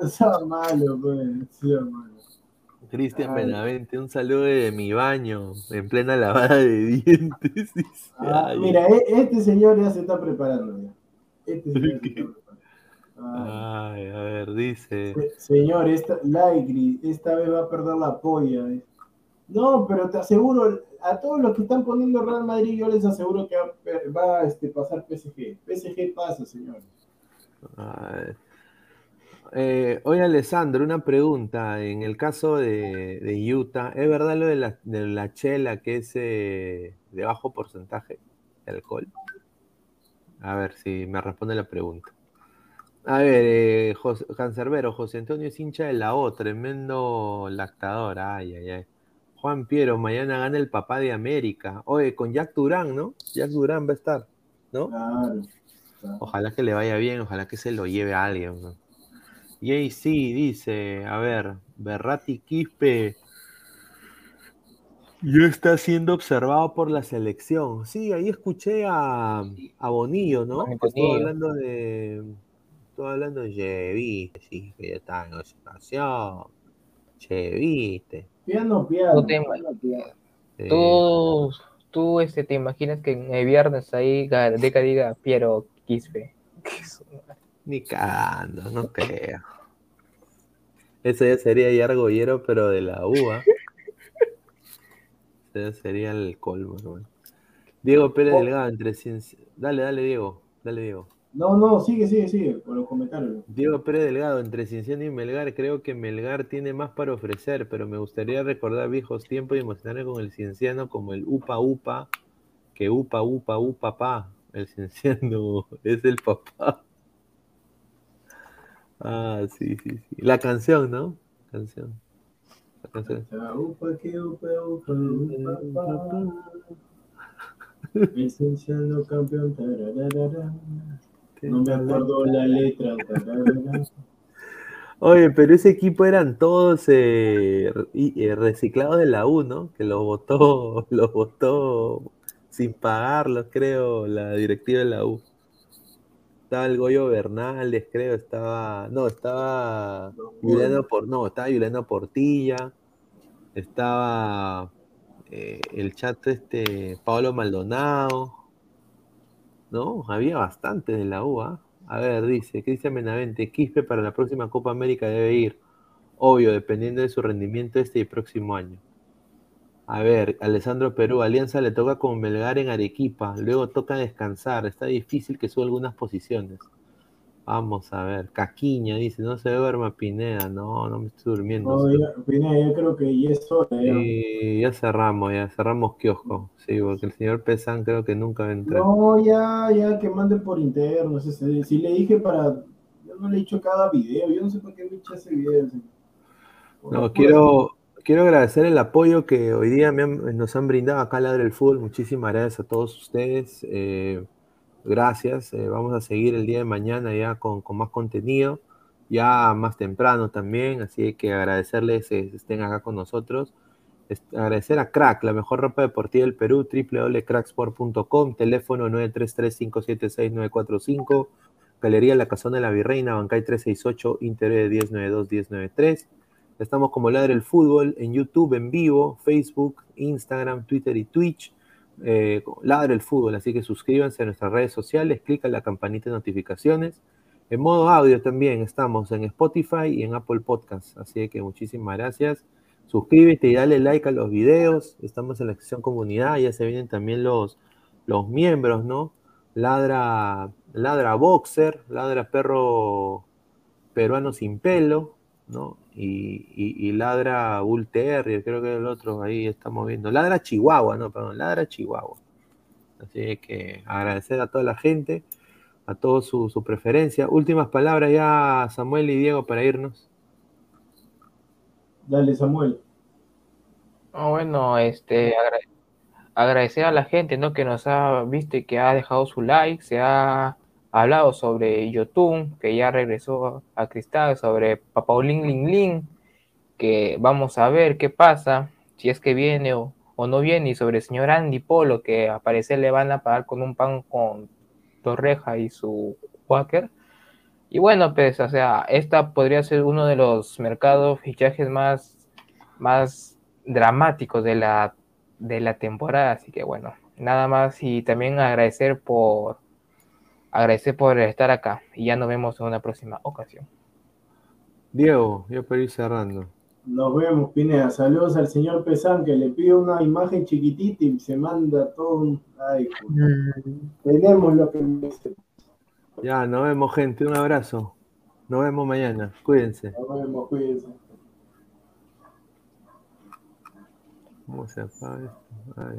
no está malo, pues, está malo. Cristian. Benavente, un saludo de mi baño, en plena lavada de dientes. Ah, mira, e- este señor ya se está preparando ya. Este señor se está preparando. Ay, a ver, dice. se- señor, esta, Laigri, esta vez va a perder la polla. eh. No, pero te aseguro, a todos los que están poniendo Real Madrid, yo les aseguro que va, va a este, pasar PSG. PSG pasa, señor. Ay. Eh, oye, Alessandro, una pregunta. En el caso de, de Utah, ¿es verdad lo de la, de la chela que es eh, de bajo porcentaje de alcohol? A ver si me responde la pregunta. A ver, eh, Jos- Cancerbero, José Antonio es hincha de la O, tremendo lactador. Ay, ay, ay. Juan Piero, mañana gana el papá de América. Oye, con Jack Durán, ¿no? Jack Durán va a estar, ¿no? Claro. claro. Ojalá que le vaya bien, ojalá que se lo lleve a alguien. ¿no? JC dice, a ver, Berrati Quispe ya está siendo observado por la selección. Sí, ahí escuché a, a Bonillo, ¿no? Bonillo. Estuvo hablando de... Estuvo hablando de, "Che, viste, sí, que ya está en observación. Che, viste. Piano, piano. No te- piano, piano. Tú, tú este, te imaginas que el viernes ahí Ga- Deca diga Piero Quispe. Ni cagando, no creo. Eso ya sería Yargoyero, pero de la. Eso ya sería el colmo, hermano. Diego Pérez Oh. Delgado, entre cien- Dale, dale, Diego. Dale, Diego. No, no, sigue, sigue, sigue, por los comentarios. Diego Pérez Delgado, entre Cienciano y Melgar, creo que Melgar tiene más para ofrecer, pero me gustaría recordar viejos tiempos y emocionarme con el Cienciano como el Upa Upa, que Upa Upa Upa Pa. El Cienciano es el papá. Ah, sí, sí, sí. La canción, ¿no? Canción. La canción. Upa, upa, upa, pa. El Cienciano campeón. tararara. No me acuerdo la letra. tararara. Oye, pero ese equipo eran todos eh, eh, reciclados de la U, ¿no? Que los votó, los votó sin pagarlos, creo, la directiva de la U. Estaba el Goyo Bernales, creo, estaba, no, estaba Juliano por, no, estaba Juliano Portilla, estaba eh, el chat este Pablo Maldonado, ¿no? Había bastante de la U, ¿ah? A ver, dice Cristian Benavente, Quispe para la próxima Copa América debe ir. Obvio, dependiendo de su rendimiento este y próximo año. A ver, Alessandro Perú, Alianza le toca con Melgar en Arequipa, luego toca descansar, está difícil que suba algunas posiciones. Vamos a ver. Caquiña dice, no se duerma Pineda. No, no me estoy durmiendo. No, ya, Pineda, yo creo que ya es hora. Ya. Y ya cerramos, ya cerramos kiosco. Sí, porque el señor Pesan creo que nunca va a entrar. No, ya, ya, que manden por interno. ese- Si le dije para. Yo no le he dicho cada video. Yo no sé por qué me eché ese video. No, quiero, quiero agradecer el apoyo que hoy día nos han brindado acá Ladre el Fútbol. Muchísimas gracias a todos ustedes. eh, gracias. eh, vamos a seguir el día de mañana ya con, más contenido, ya más temprano también. Así que agradecerles que estén acá con nosotros. Agradecer a Crack, la mejor ropa deportiva del Perú, www.cracksport.com, teléfono 933-576-945, Galería La Casona de la Virreina, Bancay 368, Interior de 1092-1093. Estamos como Ladre el Fútbol en YouTube en vivo, Facebook, Instagram, Twitter y Twitch. Eh, Ladre el Fútbol, así que suscríbanse a nuestras redes sociales, clic en la campanita de notificaciones. En modo audio también estamos en Spotify y en Apple Podcast, así que muchísimas gracias. Suscríbete y dale like a los videos. Estamos en la sección comunidad, ya se vienen también los, los miembros, ¿no? Ladra, ladra boxer, ladra perro peruano sin pelo, ¿no? Y, y- y ladra Bull Terrier, creo que el otro ahí estamos viendo. Ladra Chihuahua, no, perdón, ladra Chihuahua. Así que agradecer a toda la gente, a todos su, su preferencia. Últimas palabras ya, Samuel y Diego, para irnos. Dale, Samuel. Ah, bueno, este, agra- agradecer a la gente, ¿no? Que nos ha visto y que ha dejado su like, se ha hablado sobre Yotun, que ya regresó a Cristal, sobre Papaulín Lin Lin, que vamos a ver qué pasa, si es que viene o, o no viene, y sobre el señor Andy Polo, que a parecer le van a pagar con un pan con torreja y su Quaker. Y bueno, pues, o sea, esta podría ser uno de los mercados fichajes más, más dramáticos de la, de la temporada. Así que bueno, nada más y también agradecer por agradecer por estar acá. Y ya nos vemos en una próxima ocasión. Diego, yo para ir cerrando. Nos vemos, Pineda. Saludos al señor Pesán, que le pido una imagen chiquitita y se manda todo un. Ay, tenemos lo que merece. Ya, nos vemos, gente. Un abrazo. Nos vemos mañana. Cuídense. Nos vemos, cuídense. ¿Cómo se apaga esto? Ay.